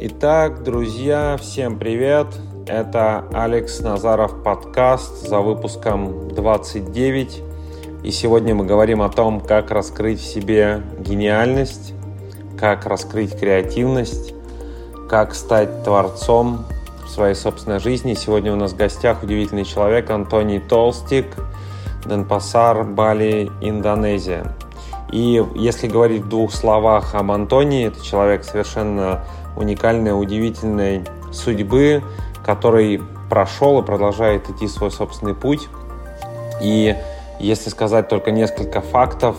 Итак, друзья, всем привет! Это Алекс Назаров подкаст за выпуском 29. И сегодня мы говорим о том, как раскрыть в себе гениальность, как раскрыть креативность, как стать творцом в своей собственной жизни. Сегодня у нас в гостях удивительный человек Антоний Толстик, Денпасар, Бали, Индонезия. И если говорить в двух словах об Антонии, это человек совершенно уникальной, удивительной судьбы, который прошел и продолжает идти свой собственный путь. И если сказать только несколько фактов,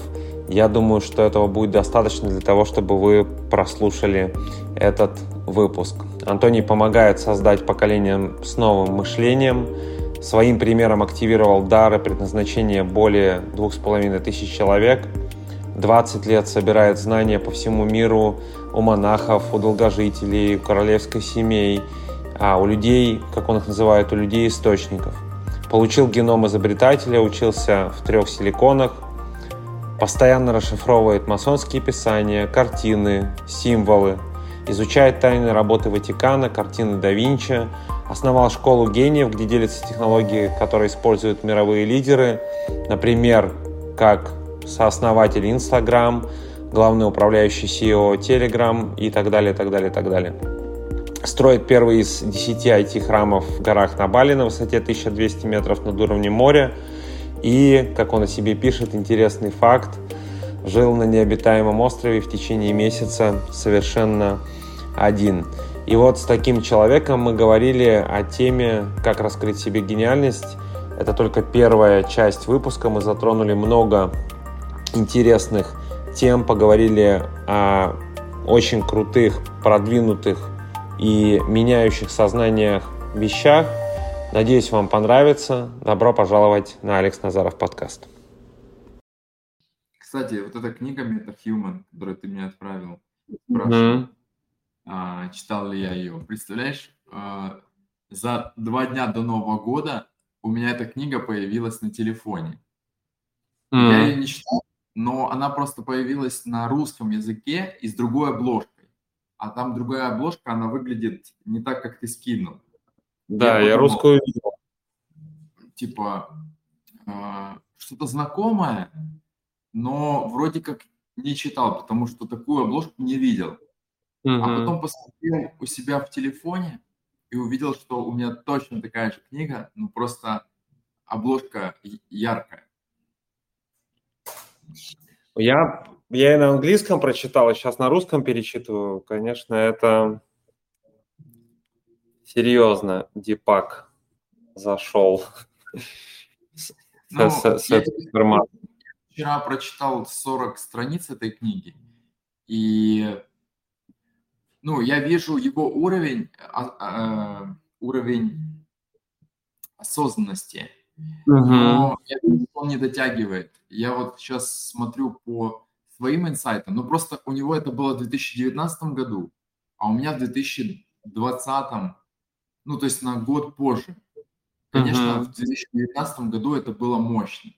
я думаю, что этого будет достаточно для того, чтобы вы прослушали этот выпуск. Антоний помогает создать поколение с новым мышлением. Своим примером активировал дары предназначения более двух с половиной тысяч человек – 20 лет собирает знания по всему миру у монахов, у долгожителей, у королевской семей, а у людей, как он их называет, у людей источников. Получил геном изобретателя, учился в трех силиконах, постоянно расшифровывает масонские писания, картины, символы, изучает тайны работы Ватикана, картины да Винчи, основал школу гениев, где делятся технологии, которые используют мировые лидеры, например, как сооснователь Instagram, главный управляющий CEO Telegram и так далее, так далее, так далее. Строит первый из 10 IT-храмов в горах на Бали на высоте 1200 метров над уровнем моря. И, как он о себе пишет, интересный факт, жил на необитаемом острове в течение месяца совершенно один. И вот с таким человеком мы говорили о теме, как раскрыть себе гениальность. Это только первая часть выпуска. Мы затронули много интересных тем, поговорили о очень крутых, продвинутых и меняющих сознаниях вещах. Надеюсь, вам понравится. Добро пожаловать на Алекс Назаров подкаст. Кстати, вот эта книга MetaHuman, которую ты мне отправил, mm-hmm. а, читал ли я ее. Представляешь, а, за два дня до Нового года у меня эта книга появилась на телефоне. Mm-hmm. Я ее не читал, но она просто появилась на русском языке и с другой обложкой. А там другая обложка, она выглядит не так, как ты скинул. Да, я, я русскую видел. Типа, э, что-то знакомое, но вроде как не читал, потому что такую обложку не видел. Угу. А потом посмотрел у себя в телефоне и увидел, что у меня точно такая же книга, ну просто обложка яркая. Я, я и на английском прочитал, и сейчас на русском перечитываю. Конечно, это серьезно Дипак зашел ну, с, с, этой информацией. Вчера прочитал 40 страниц этой книги, и ну, я вижу его уровень, а, а, уровень осознанности. Но я вижу, он не дотягивает. Я вот сейчас смотрю по своим инсайтам, ну просто у него это было в 2019 году, а у меня в 2020, ну то есть на год позже. Конечно, uh-huh. в 2019 году это было мощно,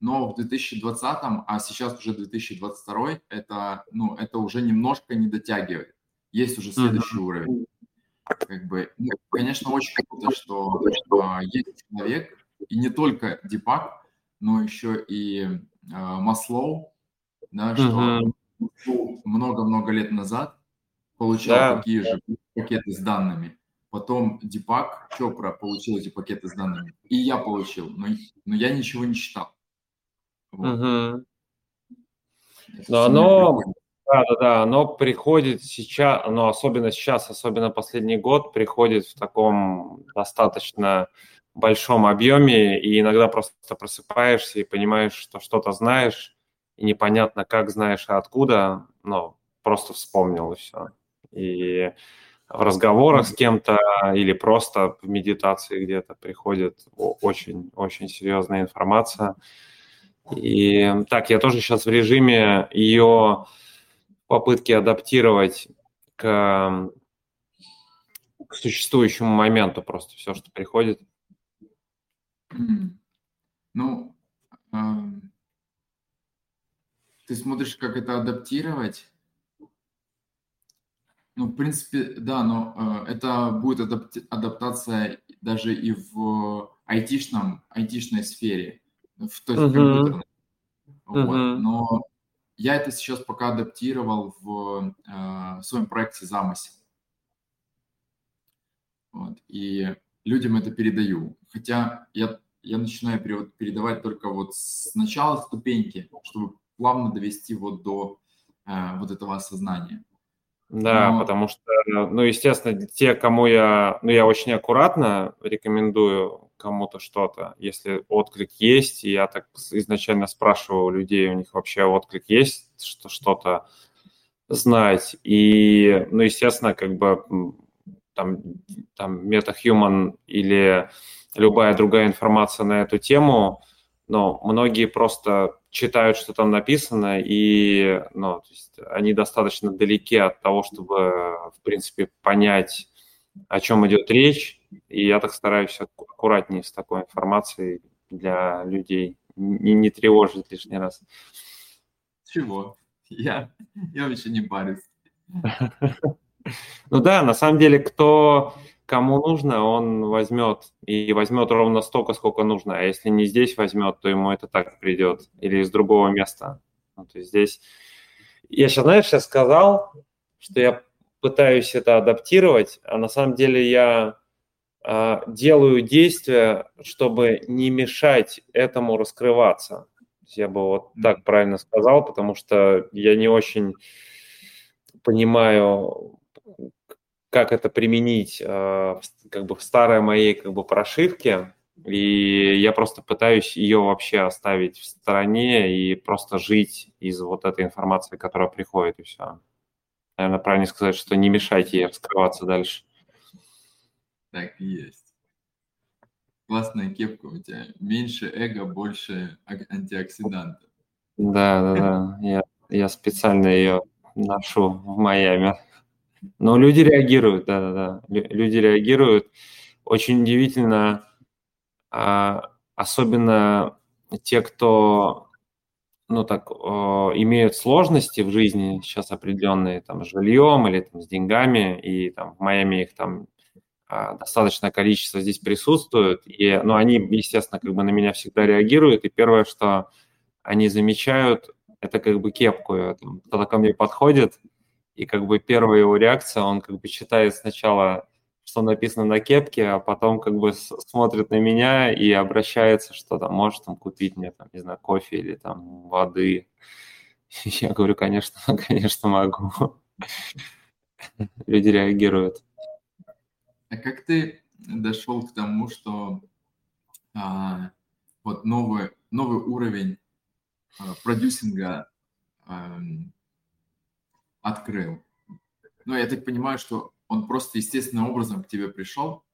но в 2020, а сейчас уже 2022, это, ну, это уже немножко не дотягивает. Есть уже следующий uh-huh. уровень. Как бы, ну, конечно, очень круто, что, что а, есть человек, и не только Дипак, но еще и э, Маслоу, да, что много-много лет назад получал да. такие же пакеты с данными. Потом Дипак Чопра получил эти пакеты с данными. И я получил, но, но я ничего не читал. Вот. Угу. Но оно, да, да, да, оно приходит сейчас, оно особенно сейчас, особенно последний год, приходит в таком достаточно большом объеме, и иногда просто просыпаешься и понимаешь, что что-то знаешь, и непонятно, как знаешь, а откуда, но просто вспомнил и все. И в разговорах с кем-то или просто в медитации где-то приходит очень-очень серьезная информация. И так, я тоже сейчас в режиме ее попытки адаптировать к, к существующему моменту просто все, что приходит. Ну, ты смотришь, как это адаптировать. Ну, в принципе, да, но э, это будет адапти- адаптация даже и в айтишном, айтишной сфере, в, то есть uh-huh. Вот. Uh-huh. Но я это сейчас пока адаптировал в, э, в своем проекте «Замысел». Вот. И людям это передаю. Хотя я, я начинаю передавать только вот с начала ступеньки, чтобы плавно довести вот до э, вот этого осознания. Да, Но... потому что, ну, естественно, те, кому я, ну, я очень аккуратно рекомендую кому-то что-то, если отклик есть, и я так изначально спрашиваю у людей, у них вообще отклик есть, что что-то знать, и, ну, естественно, как бы там, там MetaHuman или любая другая информация на эту тему, но многие просто читают, что там написано, и ну, то есть они достаточно далеки от того, чтобы, в принципе, понять, о чем идет речь. И я так стараюсь аккуратнее с такой информацией для людей, не, не тревожить лишний раз. Чего? Я, я вообще не парюсь. Ну да, на самом деле, кто кому нужно, он возьмет и возьмет ровно столько, сколько нужно. А если не здесь возьмет, то ему это так придет или из другого места. Ну, то есть здесь... Я сейчас, знаешь, я сказал, что я пытаюсь это адаптировать, а на самом деле я э, делаю действия, чтобы не мешать этому раскрываться. Я бы вот так правильно сказал, потому что я не очень понимаю как это применить э, как бы в старой моей как бы прошивке, и я просто пытаюсь ее вообще оставить в стороне и просто жить из вот этой информации, которая приходит, и все. Наверное, правильно сказать, что не мешайте ей раскрываться дальше. Так и есть. Классная кепка у тебя. Меньше эго, больше антиоксидантов. Да, да, да. Я, я специально ее ношу в Майами. Но люди реагируют, да-да-да. Люди реагируют. Очень удивительно, а, особенно те, кто, ну так, имеют сложности в жизни сейчас определенные, там, с жильем или там, с деньгами, и там в Майами их там а, достаточное количество здесь присутствует, и, ну, они, естественно, как бы на меня всегда реагируют, и первое, что они замечают, это как бы кепку. Кто-то ко мне подходит, и как бы первая его реакция, он как бы читает сначала, что написано на кепке, а потом как бы смотрит на меня и обращается, что там, может там купить мне, там, не знаю, кофе или там воды. Я говорю, конечно, конечно могу. Люди реагируют. А как ты дошел к тому, что а, вот новый, новый уровень а, продюсинга а, открыл. Но я так понимаю, что он просто естественным образом к тебе пришел.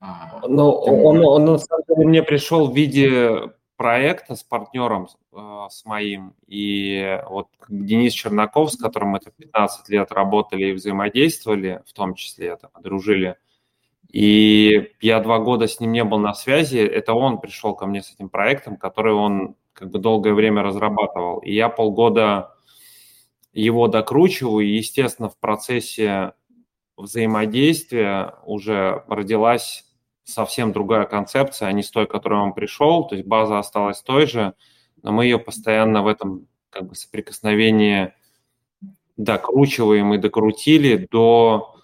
А, ну, он, он, он на самом деле мне пришел в виде проекта с партнером, э, с моим. И вот Денис Чернаков, с которым мы 15 лет работали и взаимодействовали, в том числе там, дружили. И я два года с ним не был на связи. Это он пришел ко мне с этим проектом, который он как бы долгое время разрабатывал. И я полгода его докручиваю, и, естественно, в процессе взаимодействия уже родилась совсем другая концепция, а не с той, к которой он пришел, то есть база осталась той же, но мы ее постоянно в этом как бы соприкосновении докручиваем и докрутили до,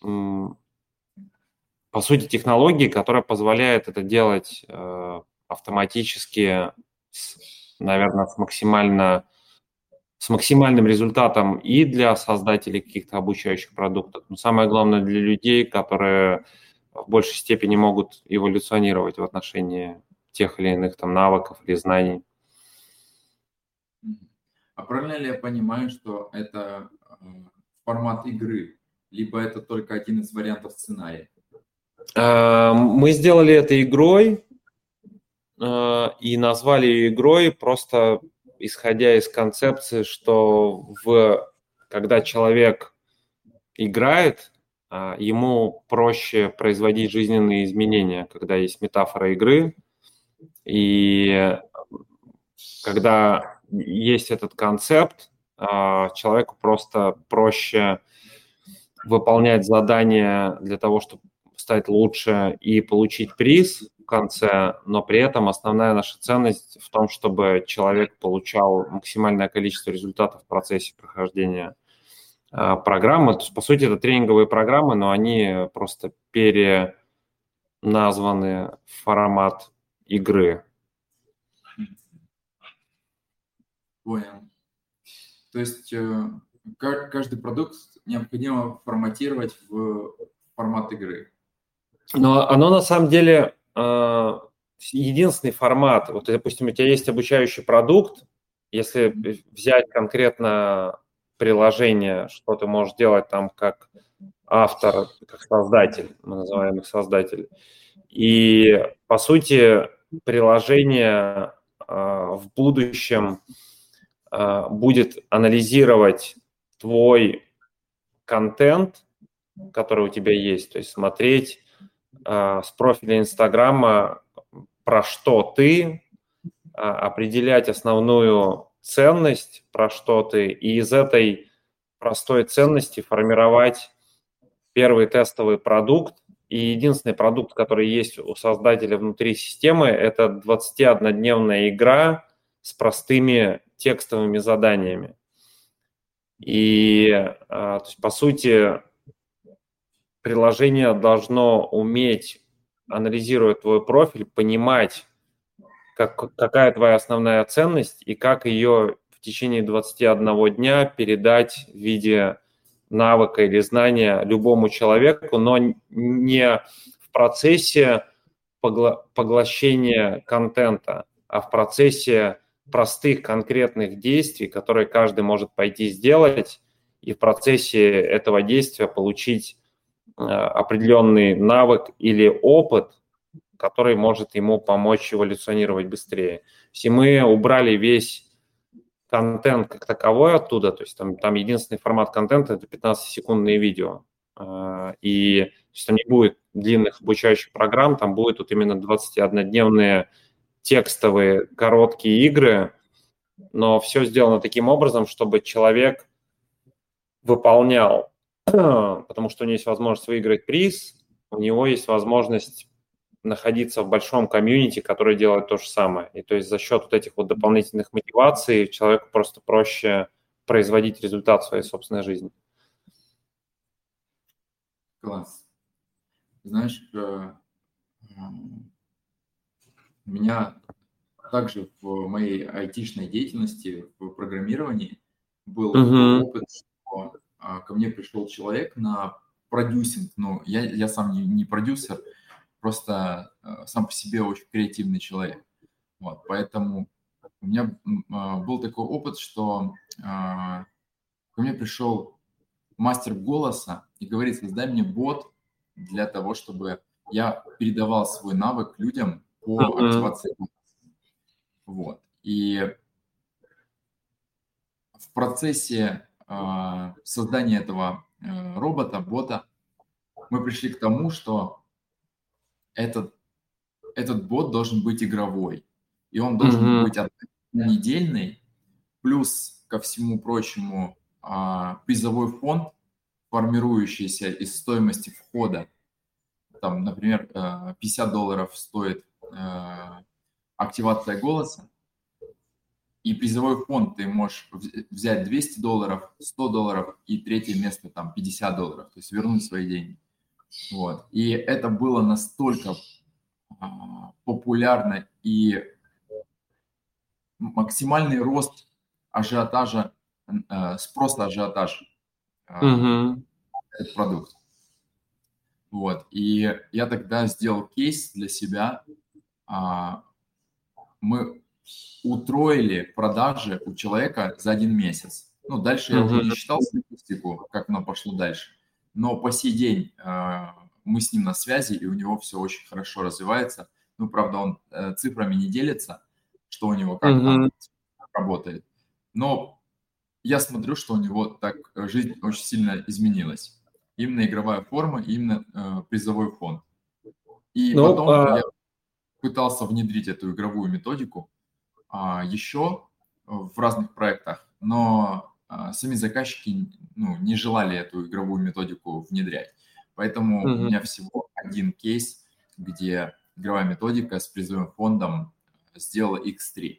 по сути, технологии, которая позволяет это делать э, автоматически, наверное, с максимально с максимальным результатом и для создателей каких-то обучающих продуктов, но самое главное для людей, которые в большей степени могут эволюционировать в отношении тех или иных там навыков или знаний. А правильно ли я понимаю, что это э, формат игры, либо это только один из вариантов сценария? Э, мы сделали это игрой э, и назвали ее игрой просто исходя из концепции, что в, когда человек играет, а, ему проще производить жизненные изменения, когда есть метафора игры. И когда есть этот концепт, а, человеку просто проще выполнять задания для того, чтобы стать лучше и получить приз конце, но при этом основная наша ценность в том, чтобы человек получал максимальное количество результатов в процессе прохождения а, программы. То есть, по сути, это тренинговые программы, но они просто переназваны в формат игры. Понял. То есть э, каждый продукт необходимо форматировать в формат игры. Но оно на самом деле э, единственный формат. Вот, допустим, у тебя есть обучающий продукт, если взять конкретно приложение, что ты можешь делать там как автор, как создатель, мы называем их создатель. И, по сути, приложение э, в будущем э, будет анализировать твой контент, который у тебя есть, то есть смотреть с профиля Инстаграма, про что ты, э, определять основную ценность, про что ты, и из этой простой ценности формировать первый тестовый продукт. И единственный продукт, который есть у создателя внутри системы, это 21-дневная игра с простыми текстовыми заданиями. И, а, то есть, по сути, приложение должно уметь, анализируя твой профиль, понимать, как, какая твоя основная ценность и как ее в течение 21 дня передать в виде навыка или знания любому человеку, но не в процессе погла- поглощения контента, а в процессе простых конкретных действий, которые каждый может пойти сделать, и в процессе этого действия получить определенный навык или опыт, который может ему помочь эволюционировать быстрее. Если мы убрали весь контент как таковой оттуда, то есть там, там единственный формат контента – это 15-секундные видео, э, и то есть там не будет длинных обучающих программ, там будет вот именно 21-дневные текстовые короткие игры, но все сделано таким образом, чтобы человек выполнял, потому что у него есть возможность выиграть приз, у него есть возможность находиться в большом комьюнити, который делает то же самое. И то есть за счет вот этих вот дополнительных мотиваций человеку просто проще производить результат своей собственной жизни. Класс. Знаешь, э, у меня также в моей айтишной деятельности, в программировании был uh-huh. опыт, что ко мне пришел человек на продюсинг. Ну, я, я сам не, не продюсер, просто а, сам по себе очень креативный человек. Вот, поэтому у меня а, был такой опыт, что ко мне пришел мастер голоса и говорит, создай мне бот для того, чтобы я передавал свой навык людям по uh-huh. активации. Вот. И в процессе создания этого э, робота, бота, мы пришли к тому, что этот, этот бот должен быть игровой. И он должен uh-huh. быть недельный, плюс ко всему прочему э, призовой фонд, формирующийся из стоимости входа. Там, например, 50 долларов стоит Э, активация голоса, и призовой фонд ты можешь взять 200 долларов, 100 долларов и третье место там 50 долларов, то есть вернуть свои деньги. Вот. И это было настолько а, популярно и максимальный рост ажиотажа, а, спроса ажиотаж а, mm этот продукт. Вот. И я тогда сделал кейс для себя, а, мы утроили продажи у человека за один месяц. Ну, дальше я уже не считал статистику, как оно пошло дальше. Но по сей день а, мы с ним на связи, и у него все очень хорошо развивается. Ну, правда, он э, цифрами не делится, что у него как там работает. Но я смотрю, что у него так жизнь очень сильно изменилась. Именно игровая форма, именно э, призовой фонд. И ну, потом а... я пытался внедрить эту игровую методику еще в разных проектах, но а, сами заказчики ну, не желали эту игровую методику внедрять. Поэтому mm-hmm. у меня всего один кейс, где игровая методика с призовым фондом сделала X3.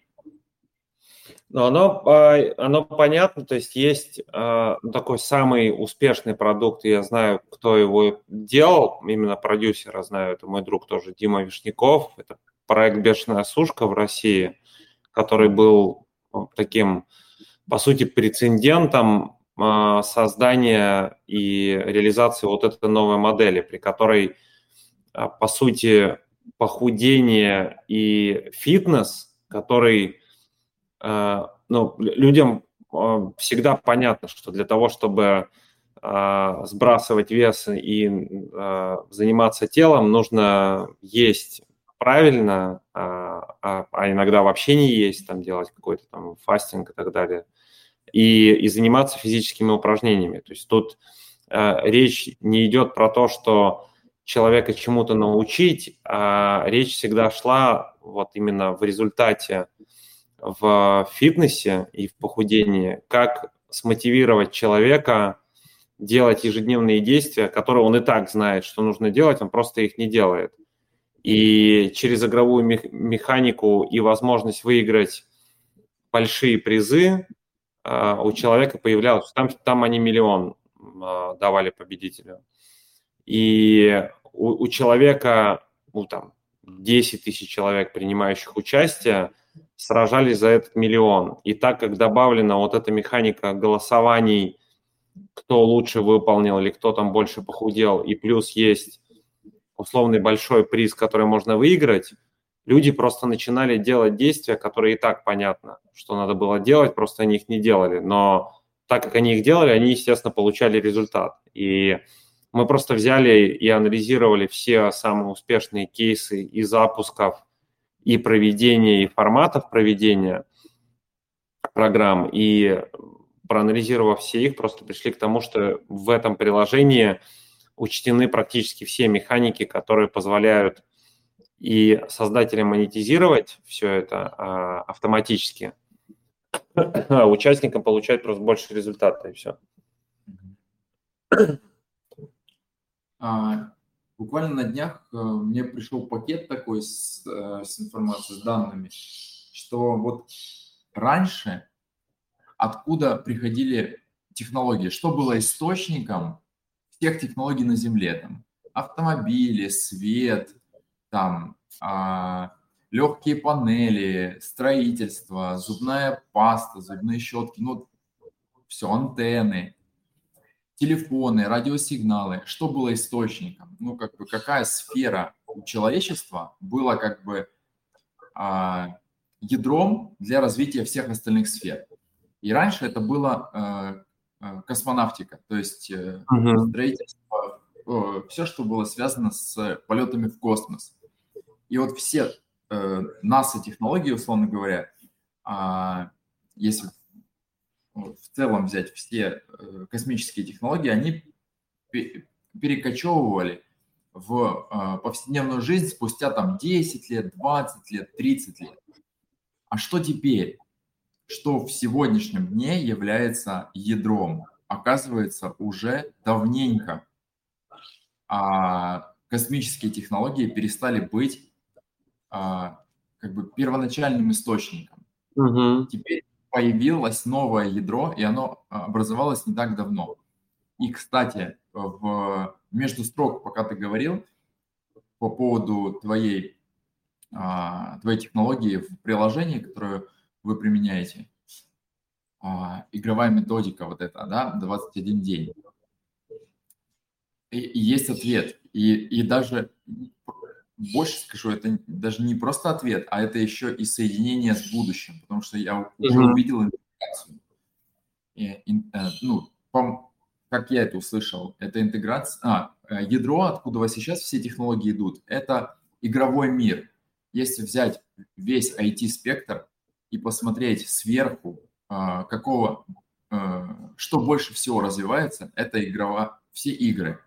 Но оно, а, оно понятно, то есть есть а, такой самый успешный продукт, я знаю, кто его делал, именно продюсера знаю, это мой друг тоже, Дима Вишняков, это проект «Бешеная сушка» в России, который был таким, по сути, прецедентом а, создания и реализации вот этой новой модели, при которой, по сути, похудение и фитнес, который Э, ну, людям э, всегда понятно, что для того, чтобы э, сбрасывать вес и заниматься телом, нужно есть правильно, а, а, а иногда вообще не есть, там делать какой-то там фастинг и так далее, и, и заниматься физическими упражнениями. То есть тут речь не идет про то, что человека чему-то научить, а речь всегда шла вот именно в результате в фитнесе и в похудении, как смотивировать человека делать ежедневные действия, которые он и так знает, что нужно делать, он просто их не делает. И через игровую механику и возможность выиграть большие призы а, у человека появлялось, там, там они миллион а, давали победителю. И у, у человека, ну там, 10 тысяч человек, принимающих участие, сражались за этот миллион. И так как добавлена вот эта механика голосований, кто лучше выполнил или кто там больше похудел, и плюс есть условный большой приз, который можно выиграть, люди просто начинали делать действия, которые и так понятно, что надо было делать, просто они их не делали. Но так как они их делали, они, естественно, получали результат. И мы просто взяли и анализировали все самые успешные кейсы и запусков и проведения, и форматов проведения программ, и проанализировав все их, просто пришли к тому, что в этом приложении учтены практически все механики, которые позволяют и создателям монетизировать все это а, автоматически, а участникам получать просто больше результата, и все. А, Буквально на днях э, мне пришел пакет такой с, э, с информацией, с данными, что вот раньше откуда приходили технологии, что было источником всех технологий на Земле, там, автомобили, свет, там, а, легкие панели, строительство, зубная паста, зубные щетки, ну, все, антенны, телефоны, радиосигналы, что было источником, ну, как бы, какая сфера у человечества была как бы а, ядром для развития всех остальных сфер. И раньше это было э, космонавтика, то есть э, uh-huh. строительство, э, все, что было связано с полетами в космос. И вот все э, НАСА-технологии, условно говоря, э, если в целом взять все э, космические технологии, они перекочевывали в э, повседневную жизнь спустя там 10 лет, 20 лет, 30 лет. А что теперь? Что в сегодняшнем дне является ядром? Оказывается, уже давненько а космические технологии перестали быть а, как бы первоначальным источником. Угу. Теперь появилось новое ядро, и оно а, образовалось не так давно. И, кстати, в, между строк, пока ты говорил по поводу твоей, а, твоей технологии в приложении, которую вы применяете, а, игровая методика вот эта, да, 21 день. И, и есть ответ. И, и даже больше скажу, это даже не просто ответ, а это еще и соединение с будущим, потому что я уже mm-hmm. увидел интеграцию. И, э, ну, по, как я это услышал, это интеграция, а, э, ядро, откуда сейчас все технологии идут, это игровой мир. Если взять весь IT-спектр и посмотреть сверху, а, какого, а, что больше всего развивается, это игрова, все игры.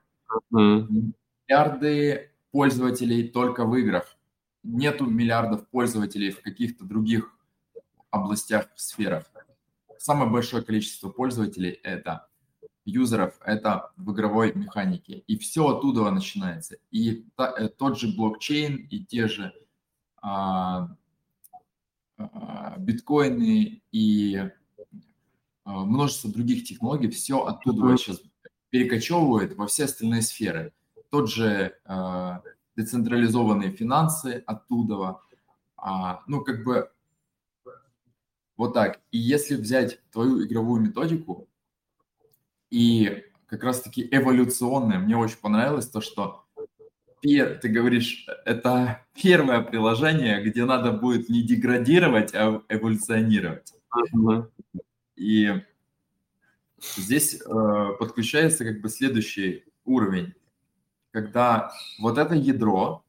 Mm-hmm. Миллиарды пользователей только в играх. Нету миллиардов пользователей в каких-то других областях, сферах. Самое большое количество пользователей – это юзеров это в игровой механике. И все оттуда начинается. И та, э, тот же блокчейн, и те же а, биткоины, и а, множество других технологий, все оттуда сейчас перекочевывает во все остальные сферы. Тот же а, децентрализованные финансы оттуда. А, ну, как бы вот так. И если взять твою игровую методику и как раз-таки эволюционное, мне очень понравилось то, что ты говоришь, это первое приложение, где надо будет не деградировать, а эволюционировать. Uh-huh. И здесь э, подключается как бы следующий уровень, когда вот это ядро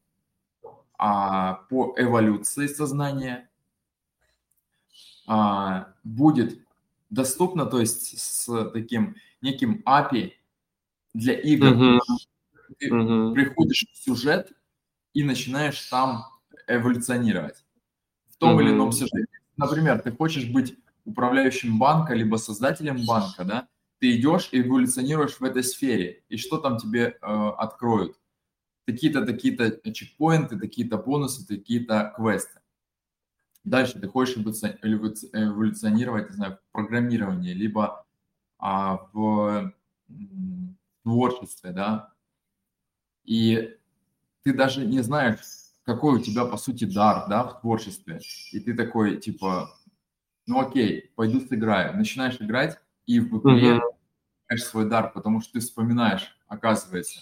а, по эволюции сознания а, будет доступно, то есть с таким неким API для игр. Uh-huh. Ты uh-huh. приходишь в сюжет и начинаешь там эволюционировать в том uh-huh. или ином сюжете. Например, ты хочешь быть управляющим банка, либо создателем банка, да, ты идешь и эволюционируешь в этой сфере, и что там тебе э, откроют? Такие-то, такие-то чекпоинты, такие-то бонусы, такие-то квесты. Дальше ты хочешь эволюционировать, не знаю, в программировании, либо а, в творчестве, да, и ты даже не знаешь, какой у тебя, по сути, дар, да, в творчестве, и ты такой, типа, ну окей, пойду сыграю. Начинаешь играть и в игре mm-hmm. свой дар, потому что ты вспоминаешь, оказывается.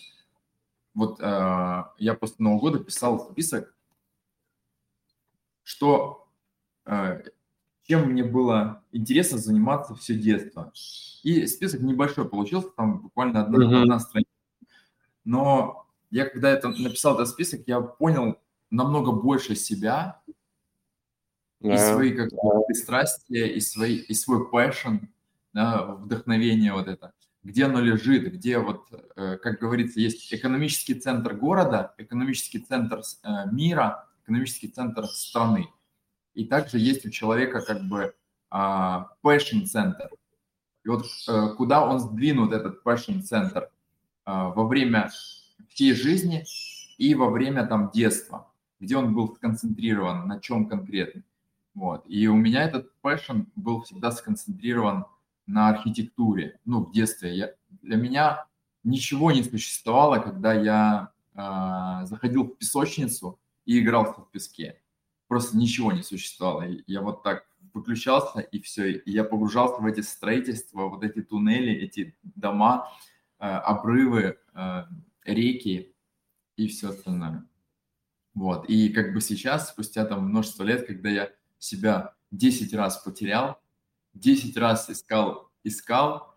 Вот э, я после Нового года писал список, что э, чем мне было интересно заниматься все детство. И список небольшой получился, там буквально одна, mm-hmm. одна страница. Но я когда это написал этот список, я понял намного больше себя, и свои как пристрастия, и, свои, и свой passion, да, вдохновение вот это. Где оно лежит, где вот, э, как говорится, есть экономический центр города, экономический центр э, мира, экономический центр страны. И также есть у человека как бы а, passion центр. И вот э, куда он сдвинут этот passion центр а, во время всей жизни и во время там детства, где он был сконцентрирован, на чем конкретно. Вот. И у меня этот passion был всегда сконцентрирован на архитектуре. Ну, в детстве. Я, для меня ничего не существовало, когда я э, заходил в песочницу и игрался в песке. Просто ничего не существовало. Я вот так выключался, и все. И я погружался в эти строительства, вот эти туннели, эти дома, э, обрывы, э, реки и все остальное. Вот. И как бы сейчас, спустя там множество лет, когда я себя 10 раз потерял, 10 раз искал, искал,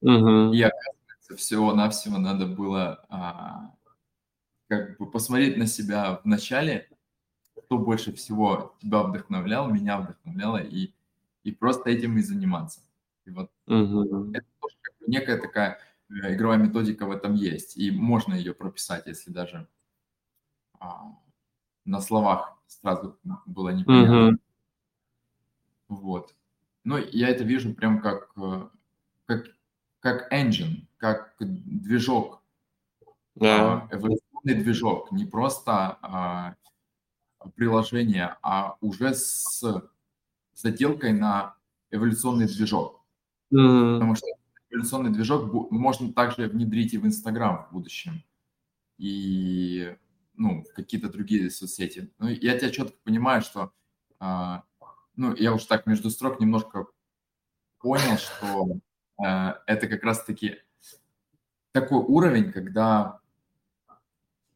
угу. и оказывается, всего-навсего надо было а, как бы посмотреть на себя в начале, кто больше всего тебя вдохновлял, меня вдохновляло, и, и просто этим и заниматься. И вот угу. это тоже как бы некая такая игровая методика в этом есть, и можно ее прописать, если даже а, на словах сразу было непонятно. Угу. Вот. Но я это вижу прям как, э, как, как engine, как движок, yeah. эволюционный движок, не просто а, приложение, а уже с заделкой на эволюционный движок. Mm-hmm. Потому что эволюционный движок можно также внедрить и в Инстаграм в будущем, и ну, в какие-то другие соцсети. Ну, я тебя четко понимаю, что а, ну, я уж так между строк немножко понял, что э, это как раз-таки такой уровень, когда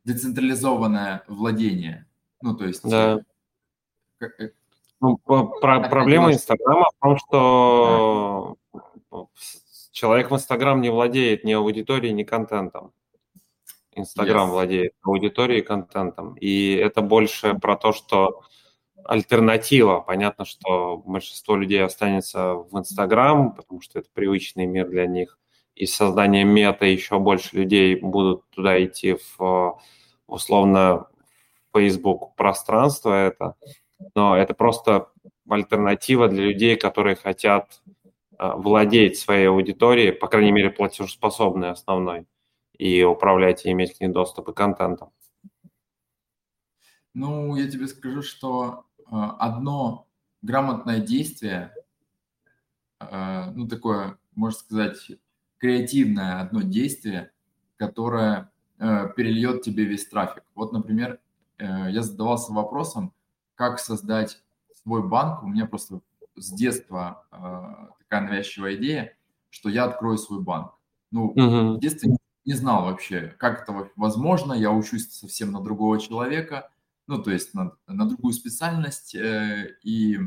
децентрализованное владение, ну, то есть... Да. Как, э, ну, про, проблема Инстаграма в том, что да. Человек в Инстаграм не владеет ни аудиторией, ни контентом. Инстаграм yes. владеет аудиторией и контентом. И это больше про то, что альтернатива. Понятно, что большинство людей останется в Инстаграм, потому что это привычный мир для них. И с созданием мета еще больше людей будут туда идти в условно Facebook пространство это. Но это просто альтернатива для людей, которые хотят владеть своей аудиторией, по крайней мере, платежеспособной основной, и управлять и иметь к ней доступ и контентом? Ну, я тебе скажу, что одно грамотное действие, ну, такое, можно сказать, креативное одно действие, которое перельет тебе весь трафик. Вот, например, я задавался вопросом, как создать свой банк. У меня просто с детства э, такая навязчивая идея, что я открою свой банк. Ну, uh-huh. в детстве не знал вообще, как это возможно. Я учусь совсем на другого человека, ну, то есть на, на другую специальность. Э, и,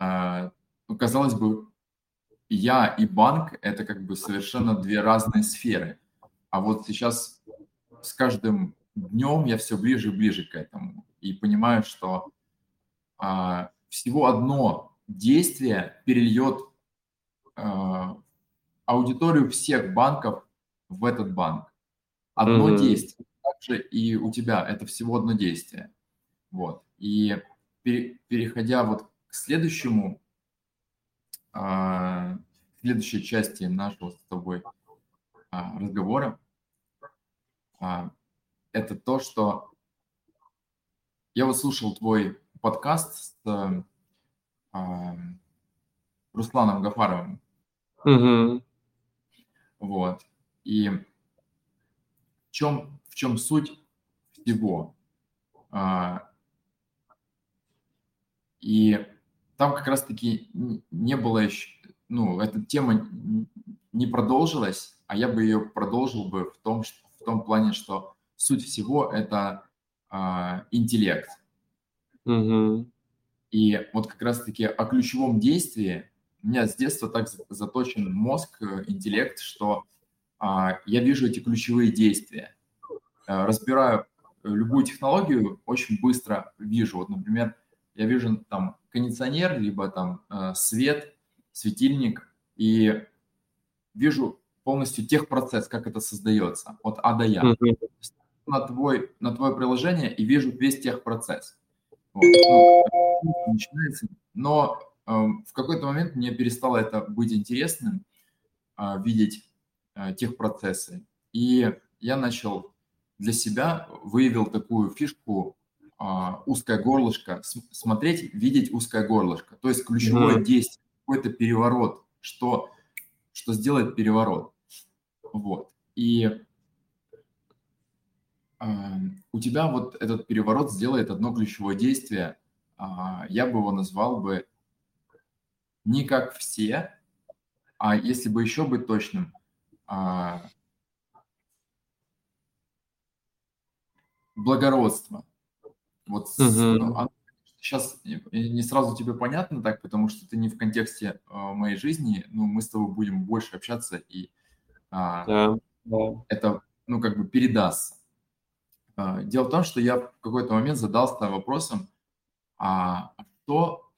э, ну, казалось бы, я и банк – это как бы совершенно две разные сферы. А вот сейчас с каждым днем я все ближе и ближе к этому. И понимаю, что а, всего одно действие перельет а, аудиторию всех банков в этот банк. Одно mm-hmm. действие. Также и у тебя это всего одно действие. Вот. И переходя вот к следующему, а, следующей части нашего с тобой разговора, это то, что я вот слушал твой подкаст с э, Русланом Гафаровым. Угу. Вот. И в чем, в чем суть всего? А, и там как раз-таки не было еще, ну, эта тема не продолжилась, а я бы ее продолжил бы в том, в том плане, что суть всего это а, интеллект. Угу. И вот как раз-таки о ключевом действии у меня с детства так заточен мозг, э, интеллект, что а, я вижу эти ключевые действия. А, разбираю любую технологию, очень быстро вижу. Вот, например, я вижу там кондиционер, либо там э, свет, светильник, и вижу полностью техпроцесс, как это создается, от А до Я. Mm-hmm. На, твой, на твое приложение и вижу весь техпроцесс. Вот. Ну, начинается. Но э, в какой-то момент мне перестало это быть интересным, э, видеть э, техпроцессы. И я начал для себя, выявил такую фишку э, узкое горлышко, смотреть, видеть узкое горлышко. То есть ключевое mm-hmm. действие, какой-то переворот, что, что сделает переворот. Вот. И у тебя вот этот переворот сделает одно ключевое действие. А, я бы его назвал бы не как все, а если бы еще быть точным, а, благородство. Вот uh-huh. сейчас не сразу тебе понятно так, потому что ты не в контексте а, моей жизни, но мы с тобой будем больше общаться, и yeah. Yeah. это, ну, как бы передастся. А, дело в том, что я в какой-то момент задался вопросом, а что,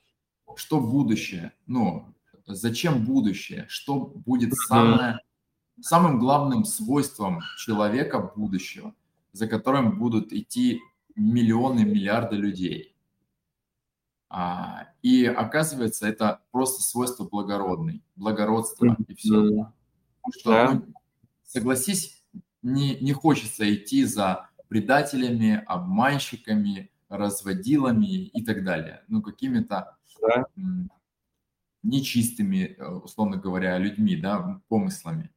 что будущее? Ну, зачем будущее? Что будет самое, самым главным свойством человека будущего, за которым будут идти миллионы, миллиарды людей? А, и оказывается, это просто свойство благородный, благородство и все. Что, ну, согласись, не, не хочется идти за предателями, обманщиками, разводилами и так далее. Ну, какими-то да. нечистыми, э, условно говоря, людьми, да, помыслами.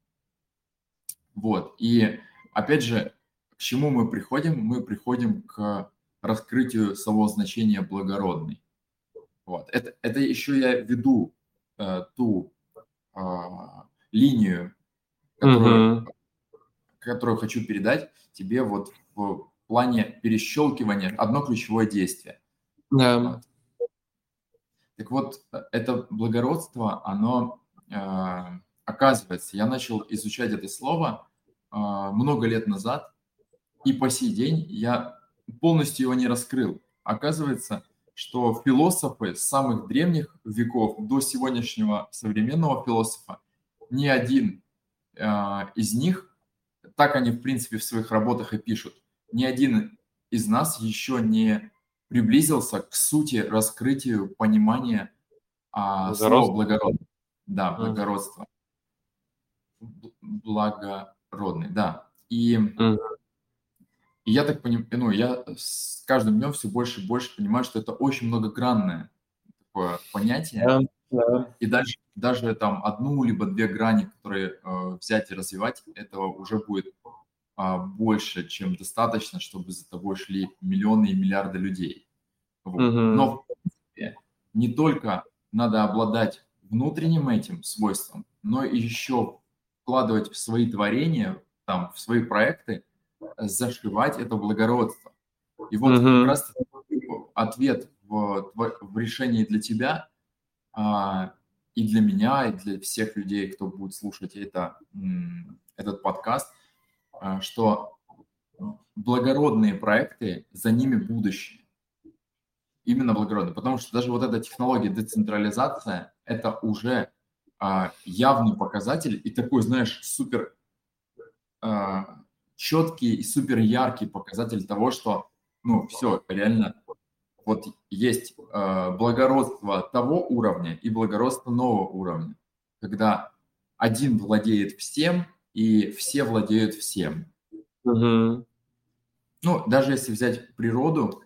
Вот. И опять же, к чему мы приходим? Мы приходим к раскрытию самого значения благородный. Вот. Это, это еще я веду э, ту э, линию, которую, угу. которую хочу передать тебе вот в плане перещелкивания одно ключевое действие. Да. Вот. Так вот, это благородство, оно э, оказывается, я начал изучать это слово э, много лет назад, и по сей день я полностью его не раскрыл. Оказывается, что философы с самых древних веков до сегодняшнего современного философа, ни один э, из них, так они в принципе в своих работах и пишут, ни один из нас еще не приблизился к сути раскрытию понимания а, слова благородный. Да, благородство. Благородный, да. И, mm. и я так понимаю, ну, я с каждым днем все больше и больше понимаю, что это очень многогранное такое понятие. Yeah. Yeah. И дальше даже там одну либо две грани, которые э, взять и развивать, этого уже будет больше, чем достаточно, чтобы за тобой шли миллионы и миллиарды людей. Вот. Mm-hmm. Но в принципе, не только надо обладать внутренним этим свойством, но и еще вкладывать в свои творения, там, в свои проекты, зашивать это благородство. И вот mm-hmm. как раз ответ в, в решении для тебя а, и для меня, и для всех людей, кто будет слушать это, этот подкаст, а, что благородные проекты, за ними будущее. Именно благородные. Потому что даже вот эта технология децентрализация, это уже а, явный показатель и такой, знаешь, супер а, четкий и супер яркий показатель того, что, ну, все, реально вот есть э, благородство того уровня и благородство нового уровня, когда один владеет всем и все владеют всем. Угу. Ну, даже если взять природу,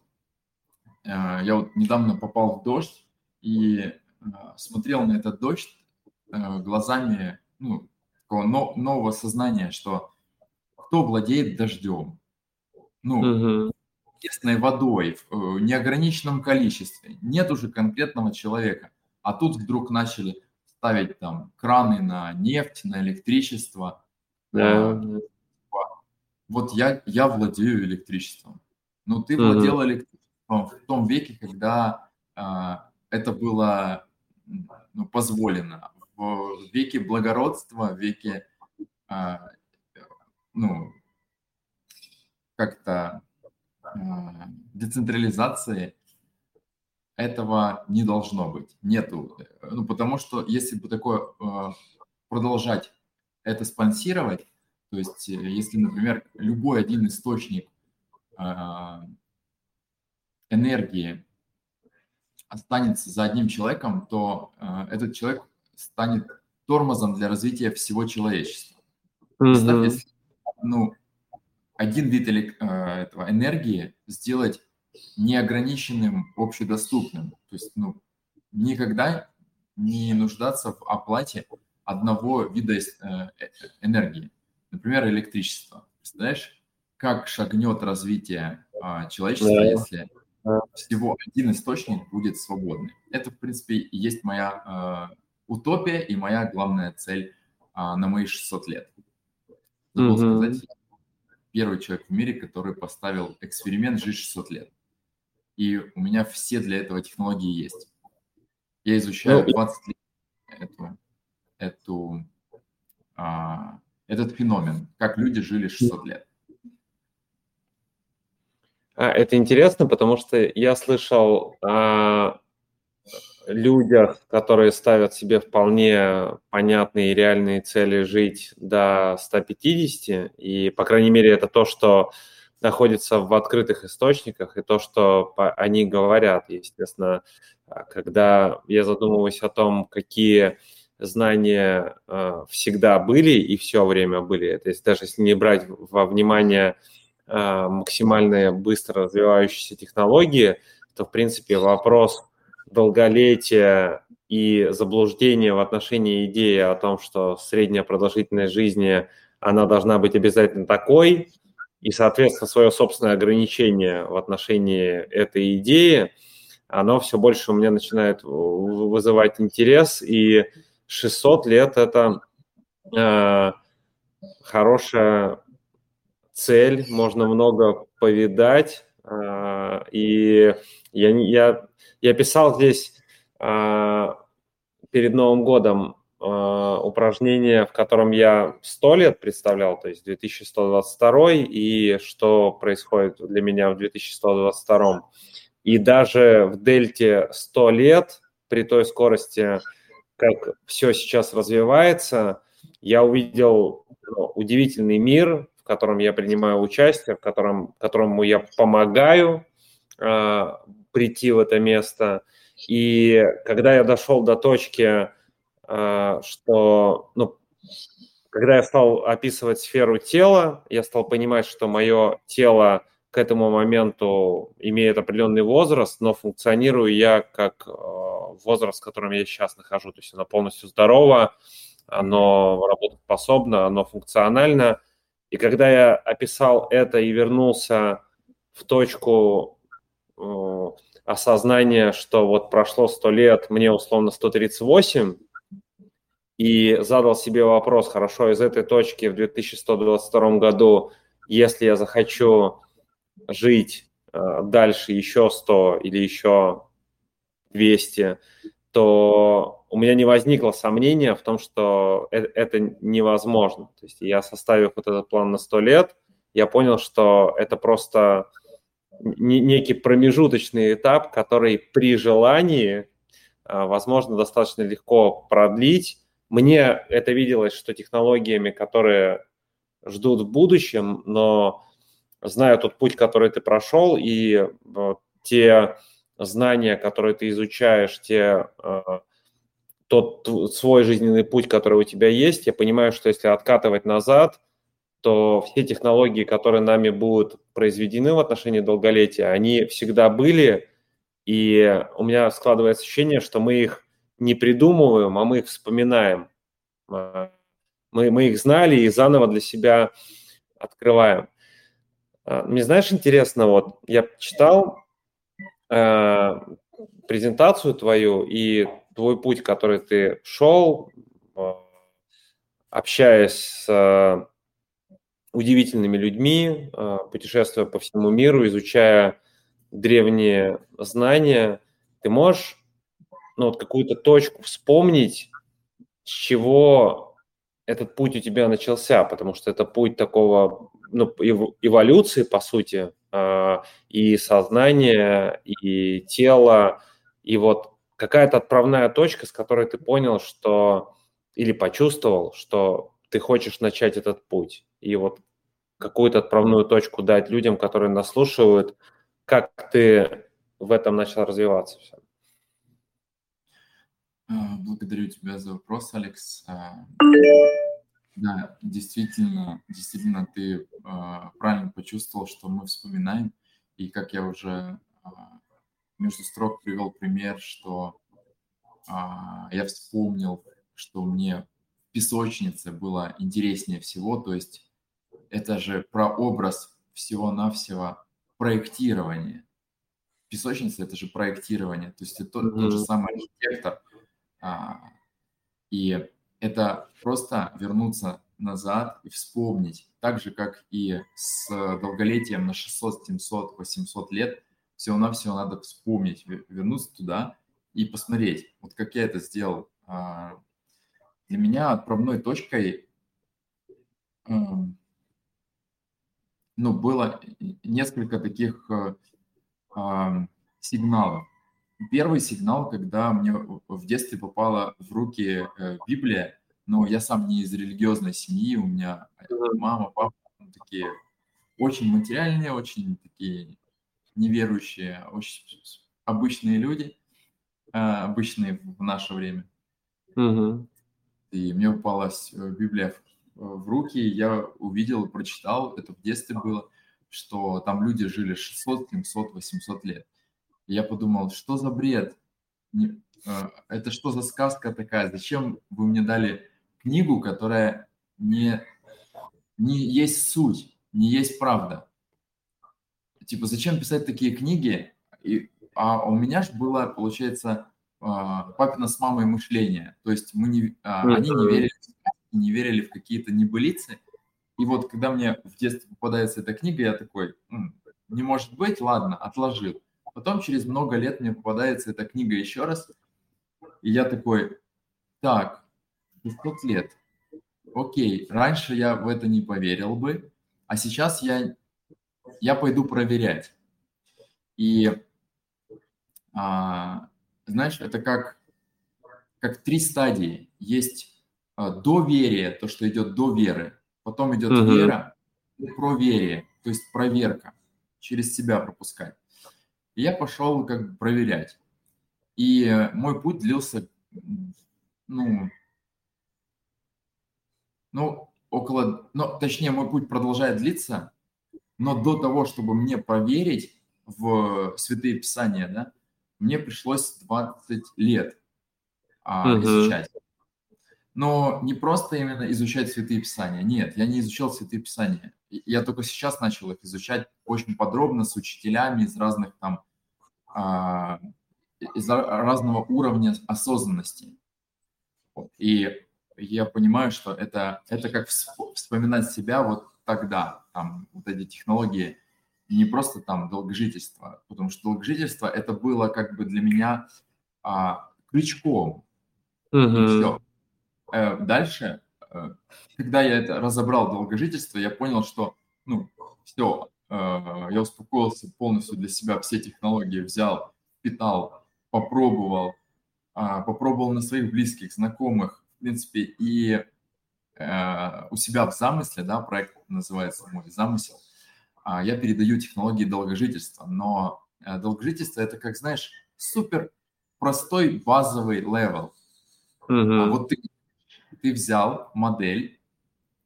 э, я вот недавно попал в дождь и э, смотрел на этот дождь э, глазами ну, такого но, нового сознания, что кто владеет дождем. Ну, угу естественной водой в неограниченном количестве. Нет уже конкретного человека. А тут вдруг начали ставить там краны на нефть, на электричество. Да. А, вот я, я владею электричеством. Но ты владел электричеством в том веке, когда а, это было ну, позволено. В веке благородства, в веке а, ну, как-то децентрализации этого не должно быть. Нету. Ну, потому что если бы такое э, продолжать это спонсировать, то есть э, если, например, любой один источник э, энергии останется за одним человеком, то этот человек станет тормозом для развития всего человечества. Mm-hmm. Если ну, один вид э, этого энергии сделать неограниченным, общедоступным. То есть ну, никогда не нуждаться в оплате одного вида э, э, энергии. Например, электричество. Представляешь, как шагнет развитие а, человечества, да. если всего один источник будет свободный. Это, в принципе, и есть моя утопия и моя главная цель а, на мои 600 лет. Забыл угу. сказать, первый человек в мире, который поставил эксперимент жить 600 лет. И у меня все для этого технологии есть. Я изучаю 20 ну, лет эту, эту, а, этот феномен, как люди жили 600 лет. А, это интересно, потому что я слышал а, людях, которые ставят себе вполне понятные и реальные цели жить до 150, и, по крайней мере, это то, что находится в открытых источниках, и то, что они говорят, естественно, когда я задумываюсь о том, какие знания э, всегда были и все время были, то есть даже если не брать во внимание э, максимально быстро развивающиеся технологии, то, в принципе, вопрос долголетие и заблуждение в отношении идеи о том, что средняя продолжительность жизни, она должна быть обязательно такой, и, соответственно, свое собственное ограничение в отношении этой идеи, оно все больше у меня начинает вызывать интерес, и 600 лет – это э, хорошая цель, можно много повидать, э, и я, я я писал здесь э, перед Новым годом э, упражнение, в котором я 100 лет представлял, то есть 2122, и что происходит для меня в 2122. И даже в дельте 100 лет, при той скорости, как все сейчас развивается, я увидел ну, удивительный мир, в котором я принимаю участие, в котором, которому я помогаю, а, прийти в это место. И когда я дошел до точки, э, что, ну, когда я стал описывать сферу тела, я стал понимать, что мое тело к этому моменту имеет определенный возраст, но функционирую я как э, возраст, в котором я сейчас нахожусь. То есть оно полностью здорово, оно работоспособно, оно функционально. И когда я описал это и вернулся в точку э, осознания, что вот прошло 100 лет, мне условно 138, и задал себе вопрос, хорошо, из этой точки в 2122 году, если я захочу жить э, дальше еще 100 или еще 200, то у меня не возникло сомнения в том, что это, это невозможно. То есть я, составив вот этот план на 100 лет, я понял, что это просто некий промежуточный этап, который при желании, э, возможно, достаточно легко продлить, мне это виделось, что технологиями, которые ждут в будущем, но зная тот путь, который ты прошел, и те знания, которые ты изучаешь, те, э, тот свой жизненный путь, который у тебя есть, я понимаю, что если откатывать назад, то все технологии, которые нами будут произведены в отношении долголетия, они всегда были, и у меня складывается ощущение, что мы их не придумываем, а мы их вспоминаем. А, мы, мы их знали и заново для себя открываем. А, мне знаешь, интересно, вот я читал э, презентацию твою и твой путь, который ты шел, общаясь с удивительными людьми, путешествуя по всему миру, изучая древние знания, ты можешь ну, вот какую-то точку вспомнить, с чего этот путь у тебя начался, потому что это путь такого, ну, эволюции, по сути, и сознания, и тела, и вот какая-то отправная точка, с которой ты понял, что или почувствовал, что ты хочешь начать этот путь. И вот какую-то отправную точку дать людям, которые нас слушают, как ты в этом начал развиваться. Все. А, благодарю тебя за вопрос, Алекс. Да, действительно, действительно, ты а, правильно почувствовал, что мы вспоминаем. И как я уже между строк привел пример, что я вспомнил, что мне в песочнице было интереснее всего. То есть это же про образ всего-навсего проектирования. Песочница – это же проектирование. То есть это mm-hmm. тот же самый архитектор – а, и это просто вернуться назад и вспомнить, так же, как и с долголетием на 600, 700, 800 лет, всего-навсего надо вспомнить, вернуться туда и посмотреть, вот как я это сделал. А, для меня отправной точкой эм, ну, было несколько таких э, сигналов. Первый сигнал, когда мне в детстве попала в руки э, Библия, но я сам не из религиозной семьи, у меня мама, папа такие очень материальные, очень такие неверующие, очень обычные люди, э, обычные в наше время. Угу. И мне попалась э, Библия в, в руки, я увидел, прочитал, это в детстве было, что там люди жили 600, 700, 800 лет я подумал, что за бред? А, это что за сказка такая? Зачем вы мне дали книгу, которая не, не есть суть, не есть правда? Типа, зачем писать такие книги? И, а у меня же было, получается, а, папина с мамой мышление. То есть мы не, а, они не верили, не верили в какие-то небылицы. И вот когда мне в детстве попадается эта книга, я такой, не может быть, ладно, отложил. Потом через много лет мне попадается эта книга еще раз, и я такой, так, 600 лет. Окей, раньше я в это не поверил бы, а сейчас я, я пойду проверять. И, а, знаешь, это как, как три стадии. Есть а, доверие, то, что идет до веры. Потом идет угу. вера и проверие, то есть проверка, через себя пропускать. И я пошел как бы проверять. И мой путь длился, ну, ну, около, ну, точнее, мой путь продолжает длиться, но до того, чтобы мне поверить в Святые Писания, да, мне пришлось 20 лет а, uh-huh. изучать. Но не просто именно изучать Святые Писания. Нет, я не изучал Святые Писания. Я только сейчас начал их изучать очень подробно с учителями из разных там, а, из разного уровня осознанности. И я понимаю, что это, это как вспоминать себя вот тогда, там, вот эти технологии, не просто там долгожительство, потому что долгожительство это было как бы для меня а, крючком. Uh-huh. И все. Э, дальше, когда я это разобрал долгожительство, я понял, что, ну, все, э, я успокоился полностью для себя, все технологии взял, впитал, попробовал, э, попробовал на своих близких, знакомых, в принципе, и э, у себя в замысле, да, проект называется мой замысел, э, я передаю технологии долгожительства, но э, долгожительство это, как знаешь, супер простой базовый level. Uh-huh. А вот ты, ты взял модель,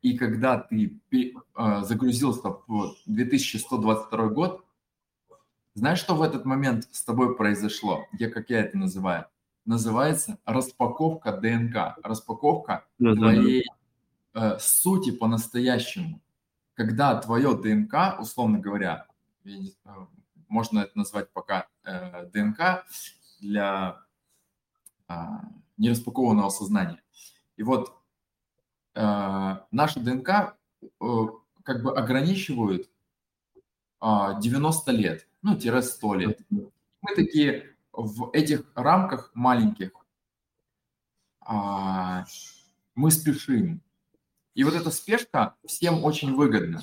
и когда ты э, загрузился в 2122 год, знаешь, что в этот момент с тобой произошло? Я, как я это называю? называется распаковка ДНК, распаковка mm-hmm. твоей э, сути по-настоящему. Когда твое ДНК, условно говоря, можно это назвать пока э, ДНК для э, нераспакованного сознания. И вот э, наша ДНК э, как бы ограничивают э, 90 лет, ну, тире 100 лет. Мы такие, в этих рамках маленьких а, мы спешим. И вот эта спешка всем очень выгодна.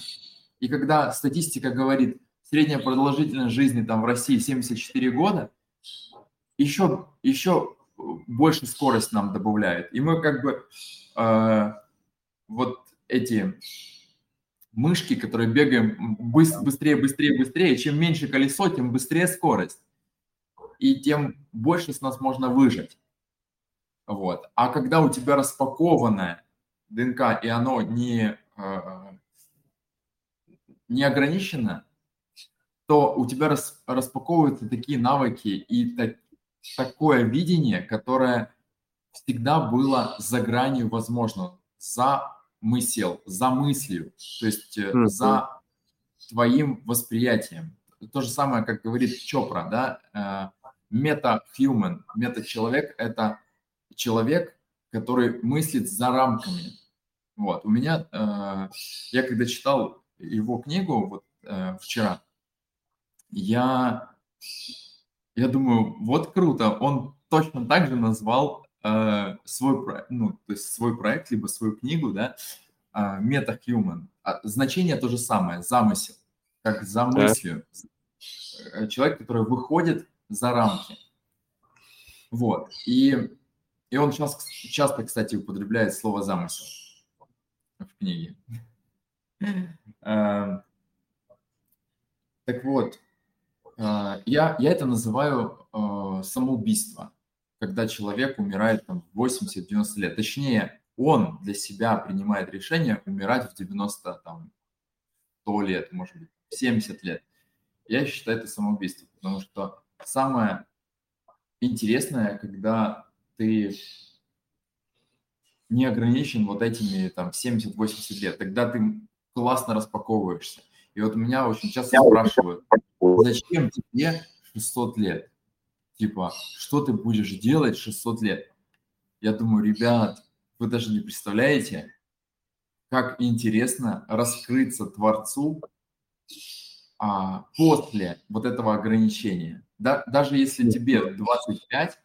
И когда статистика говорит, средняя продолжительность жизни там в России 74 года, еще, еще больше скорость нам добавляет. И мы как бы э, вот эти мышки, которые бегаем быстрее, быстрее, быстрее, чем меньше колесо, тем быстрее скорость и тем больше с нас можно выжать. Вот. А когда у тебя распакованная ДНК, и оно не, э, не ограничено, то у тебя рас, распаковываются такие навыки и так, такое видение, которое всегда было за гранью возможного, за мысль, за мыслью, то есть mm-hmm. за твоим восприятием. То же самое, как говорит Чопра, да, э, мета-human, мета-человек – это человек, который мыслит за рамками. Вот, у меня, э, я когда читал его книгу вот вчера, я, я думаю, вот круто, он точно так же назвал э, свой проект, ну, то есть свой проект, либо свою книгу, да, э, meta-human. А значение то же самое, замысел, как за мыслью. Да. Человек, который выходит за рамки. Вот. И, и он сейчас, часто, кстати, употребляет слово «замысел» в книге. Эм, так вот, э, я, я это называю э, самоубийство, когда человек умирает там, в 80-90 лет. Точнее, он для себя принимает решение умирать в 90, там, 100 лет, может быть, 70 лет. Я считаю это самоубийство, потому что самое интересное, когда ты не ограничен вот этими там 70-80 лет, тогда ты классно распаковываешься. И вот меня очень часто спрашивают, зачем тебе 600 лет? Типа, что ты будешь делать 600 лет? Я думаю, ребят, вы даже не представляете, как интересно раскрыться Творцу а, после вот этого ограничения. Да, даже если тебе 25,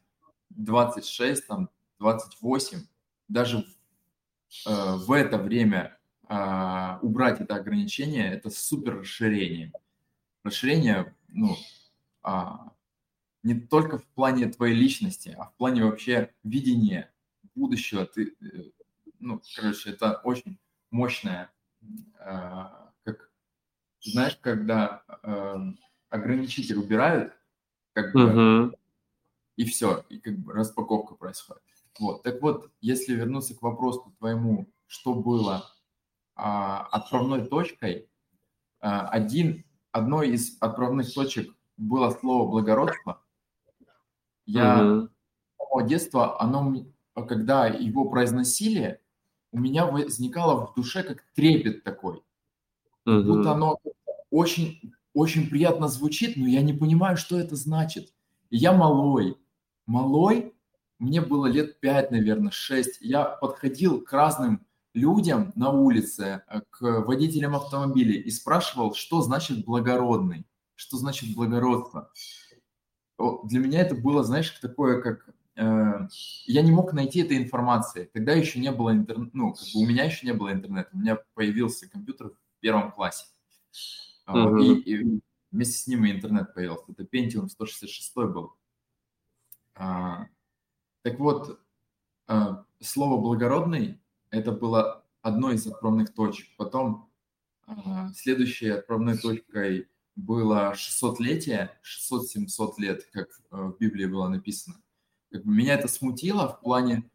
26, там, 28, даже э, в это время э, убрать это ограничение, это супер расширение. Расширение, ну, э, не только в плане твоей личности, а в плане вообще видения будущего. Ты, э, ну, короче, это очень мощное э, знаешь, когда э, ограничитель убирают, как бы, uh-huh. и все, и как бы распаковка происходит. Вот, так вот, если вернуться к вопросу твоему что было а, отправной точкой. А, один, одной из отправных точек было слово благородство. Я mm детства, оно, когда его произносили, у меня возникало в душе как трепет такой. mm Будто оно очень, очень приятно звучит, но я не понимаю, что это значит. И я малой. Малой, мне было лет пять, наверное, шесть. Я подходил к разным людям на улице, э, к водителям автомобилей и спрашивал, что значит благородный, что значит благородство. Для меня это было, знаешь, такое, как э, я не мог найти этой информации. Тогда еще не было интернета, ну, как бы у меня еще не было интернета. У меня появился компьютер в первом классе. Uh-huh. И, и вместе с ним и интернет появился. Это Pentium 166 был. А, так вот, а, слово «благородный» – это было одной из отправных точек. Потом а, следующей отправной точкой было 600-летие, 600-700 лет, как в Библии было написано. Как бы меня это смутило в плане,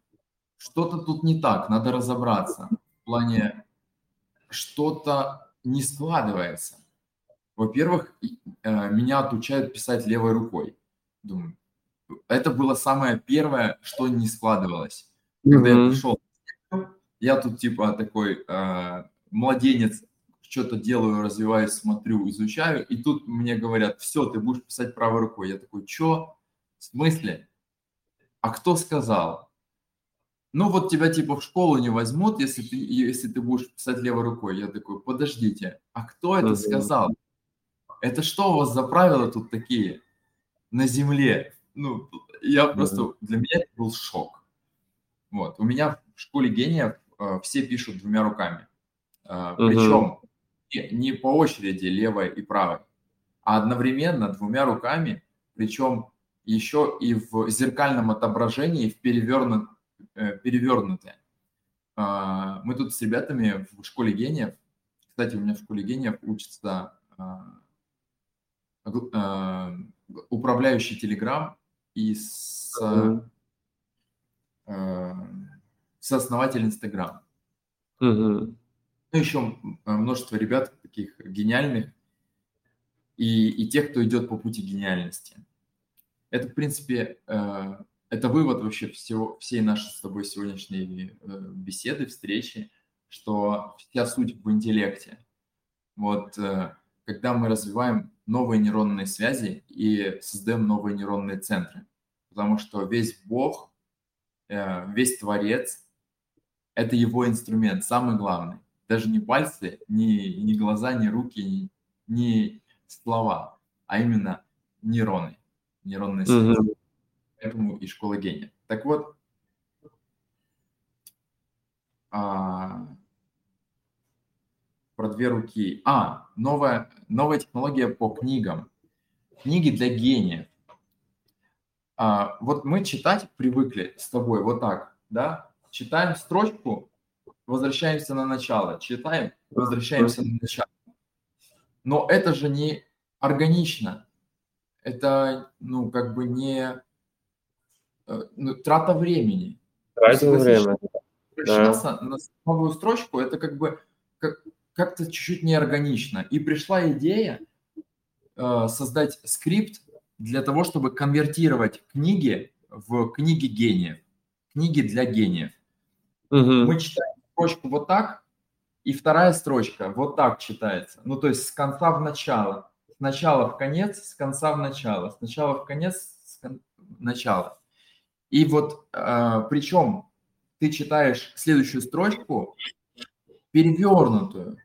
что-то тут не так, надо разобраться. В плане, что-то не складывается. Во-первых, э, меня отучают писать левой рукой. Думаю, это было самое первое, что не складывалось. Когда mm-hmm. я пришел, я тут типа такой э, младенец, что-то делаю, развиваюсь, смотрю, изучаю, и тут мне говорят, все, ты будешь писать правой рукой. Я такой, что? В смысле? А кто сказал? Ну вот тебя типа в школу не возьмут, если ты, если ты будешь писать левой рукой. Я такой, подождите, а кто это сказал? это что у вас за правила тут такие на земле? Ну, я просто, для меня это был шок. Вот, у меня в школе гениев все пишут двумя руками. Э, причем не, по очереди левой и правой, а одновременно двумя руками, причем еще и в зеркальном отображении, в перевернут, э, перевернутое. Э, мы тут с ребятами в школе гениев, кстати, у меня в школе гениев учится э, э, управляющий Telegram и с, э, сооснователь. Uh-huh. Ну, еще множество ребят таких гениальных и, и тех, кто идет по пути гениальности. Это, в принципе, э, это вывод вообще всего, всей нашей с тобой сегодняшней э, беседы, встречи, что вся суть в интеллекте. Вот э, когда мы развиваем новые нейронные связи и создаем новые нейронные центры. Потому что весь Бог, э, весь Творец – это его инструмент, самый главный. Даже не пальцы, не, не глаза, не руки, не, не слова, а именно нейроны, нейронные связи. Mm-hmm. Поэтому и школа гения. Так вот, а, про две руки. А, новая, новая технология по книгам. Книги для гениев. А, вот мы читать привыкли с тобой вот так, да? Читаем строчку, возвращаемся на начало. Читаем, возвращаемся на начало. Но это же не органично. Это, ну, как бы не э, ну, трата времени. Трата времени. Да. На, на новую строчку, это как бы как, как-то чуть-чуть неорганично. И пришла идея э, создать скрипт для того, чтобы конвертировать книги в книги гениев, книги для гениев. Угу. Мы читаем строчку вот так, и вторая строчка вот так читается. Ну, то есть с конца в начало. С начала в конец, с конца в начало. С начала в конец, с кон... начало. И вот э, причем ты читаешь следующую строчку, перевернутую.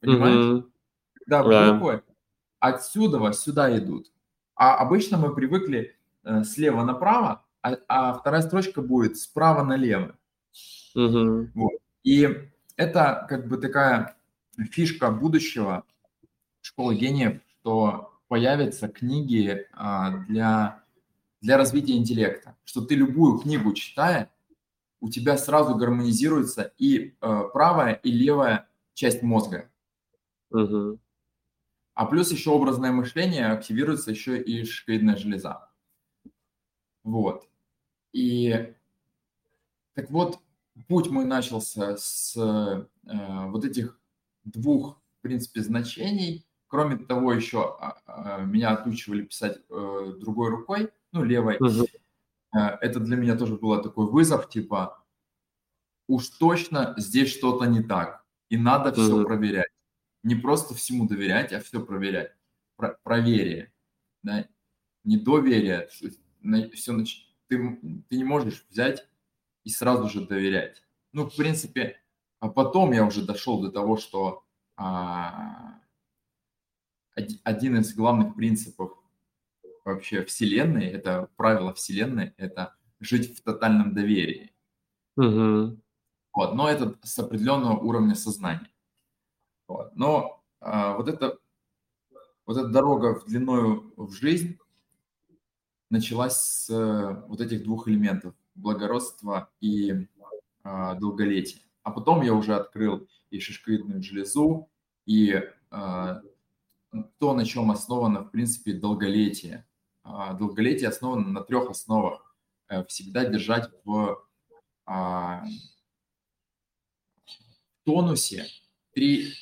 Понимаешь? Mm-hmm. Да, yeah. такое. Отсюда сюда идут. А обычно мы привыкли э, слева направо, а, а вторая строчка будет справа налево. Mm-hmm. Вот. И это как бы такая фишка будущего школы гениев, что появятся книги а, для, для развития интеллекта. Что ты любую книгу читая, у тебя сразу гармонизируется и э, правая, и левая часть мозга. Угу. А плюс еще образное мышление активируется еще и шизоидная железа. Вот. И так вот, путь мой начался с э, вот этих двух, в принципе, значений. Кроме того, еще а, а, меня отучивали писать э, другой рукой, ну, левой. Угу. Это для меня тоже было такой вызов, типа, уж точно здесь что-то не так, и надо все угу. проверять. Не просто всему доверять, а все проверять. Про проверие, да? не доверие. Все, ты, ты не можешь взять и сразу же доверять. Ну, в принципе, а потом я уже дошел до того, что а, один из главных принципов вообще Вселенной, это правило Вселенной, это жить в тотальном доверии. Угу. Вот, но это с определенного уровня сознания. Вот. Но а, вот, это, вот эта дорога в длиною в жизнь началась с э, вот этих двух элементов – благородства и э, долголетия. А потом я уже открыл и шишковидную железу, и э, то, на чем основано, в принципе, долголетие. Э, долголетие основано на трех основах. Э, всегда держать в э, тонусе три,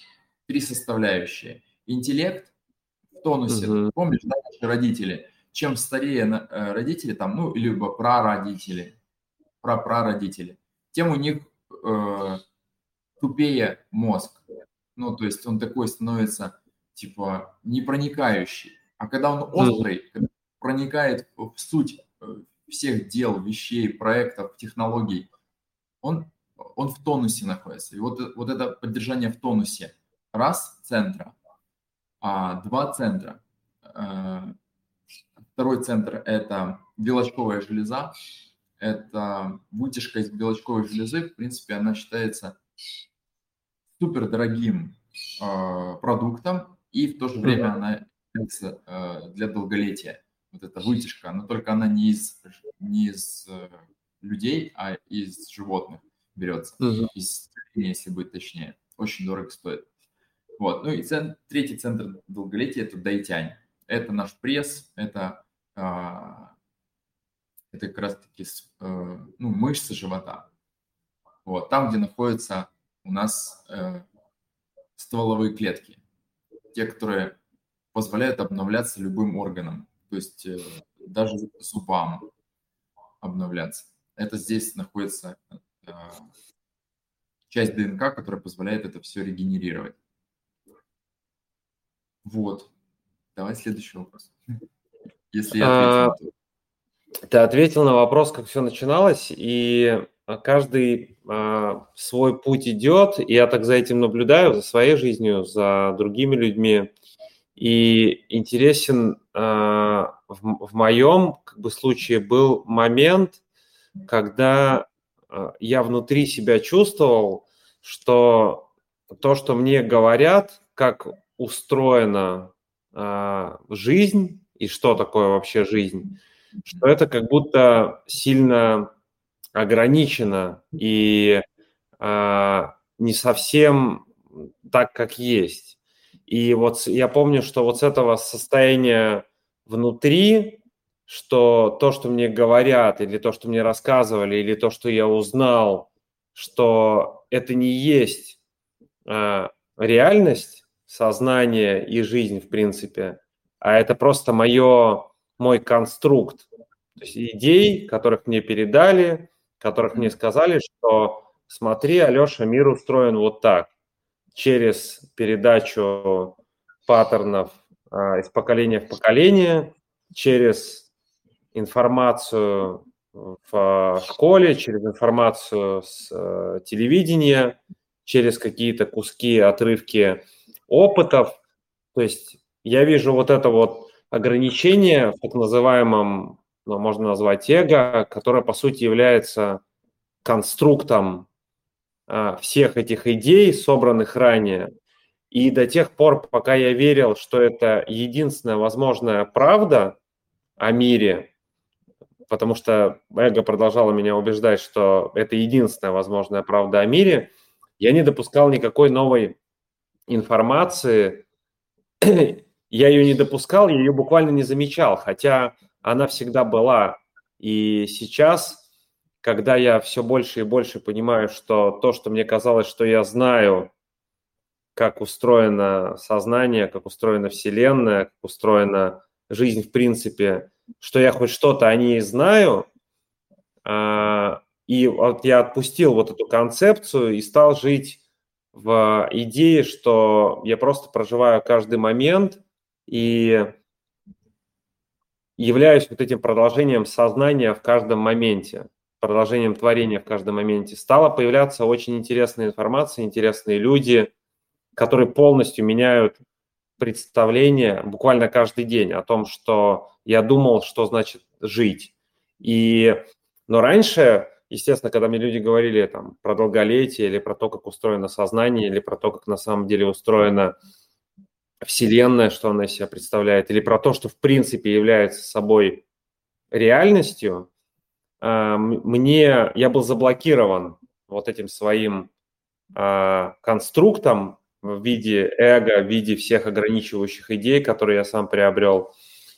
три составляющие. Интеллект в тонусе. Угу. Помнишь, да, наши родители? Чем старее э, родители, там, ну, либо прародители, прапрародители, тем у них э, тупее мозг. Ну, то есть он такой становится, типа, непроникающий. А когда он острый, когда проникает в суть э, всех дел, вещей, проектов, технологий, он, он в тонусе находится. И вот, вот это поддержание в тонусе. Раз – центра, а два – центра. Э, второй центр – это белочковая железа, это вытяжка из белочковой железы. В принципе, она считается супер дорогим э, продуктом, и в то же время mm-hmm. она является э, для долголетия. Вот эта вытяжка, но только она не из, не из э, людей, а из животных берется. Mm-hmm. Из если быть точнее. Очень дорого стоит. Вот. Ну и цен, третий центр долголетия – это дайтянь. Это наш пресс, это а, это как раз-таки э, ну, мышцы живота. Вот, там, где находятся у нас э, стволовые клетки, те, которые позволяют обновляться любым органам, то есть э, даже зубам обновляться. Это здесь находится часть ДНК, которая позволяет это все регенерировать. Вот. Давай следующий вопрос. Если я ответил. Ты ответил на вопрос, как все начиналось, и а, каждый а, свой путь идет, и я так за этим наблюдаю, за своей жизнью, за другими людьми. И интересен а, в, в моем как бы, случае был момент, когда а, я внутри себя чувствовал, что то, что мне говорят, как устроена а, жизнь и что такое вообще жизнь, что это как будто сильно ограничено и а, не совсем так, как есть. И вот я помню, что вот с этого состояния внутри, что то, что мне говорят, или то, что мне рассказывали, или то, что я узнал, что это не есть а, реальность, сознание и жизнь, в принципе, а это просто мое мой конструкт, то есть идей, которых мне передали, которых мне сказали, что смотри, Алеша, мир устроен вот так, через передачу паттернов а, из поколения в поколение, через информацию в а, школе, через информацию с а, телевидения, через какие-то куски, отрывки опытов. То есть я вижу вот это вот ограничение в так называемом, ну, можно назвать эго, которое по сути является конструктом а, всех этих идей, собранных ранее. И до тех пор, пока я верил, что это единственная возможная правда о мире, потому что эго продолжало меня убеждать, что это единственная возможная правда о мире, я не допускал никакой новой информации я ее не допускал, я ее буквально не замечал, хотя она всегда была. И сейчас когда я все больше и больше понимаю, что то, что мне казалось, что я знаю, как устроено сознание, как устроена Вселенная, как устроена жизнь в принципе, что я хоть что-то о ней знаю, а, и вот я отпустил вот эту концепцию и стал жить в идее, что я просто проживаю каждый момент и являюсь вот этим продолжением сознания в каждом моменте, продолжением творения в каждом моменте. Стала появляться очень интересная информация, интересные люди, которые полностью меняют представление буквально каждый день о том, что я думал, что значит жить. И, но раньше, естественно, когда мне люди говорили там, про долголетие или про то, как устроено сознание, или про то, как на самом деле устроена Вселенная, что она из себя представляет, или про то, что в принципе является собой реальностью, а, мне я был заблокирован вот этим своим а, конструктом в виде эго, в виде всех ограничивающих идей, которые я сам приобрел.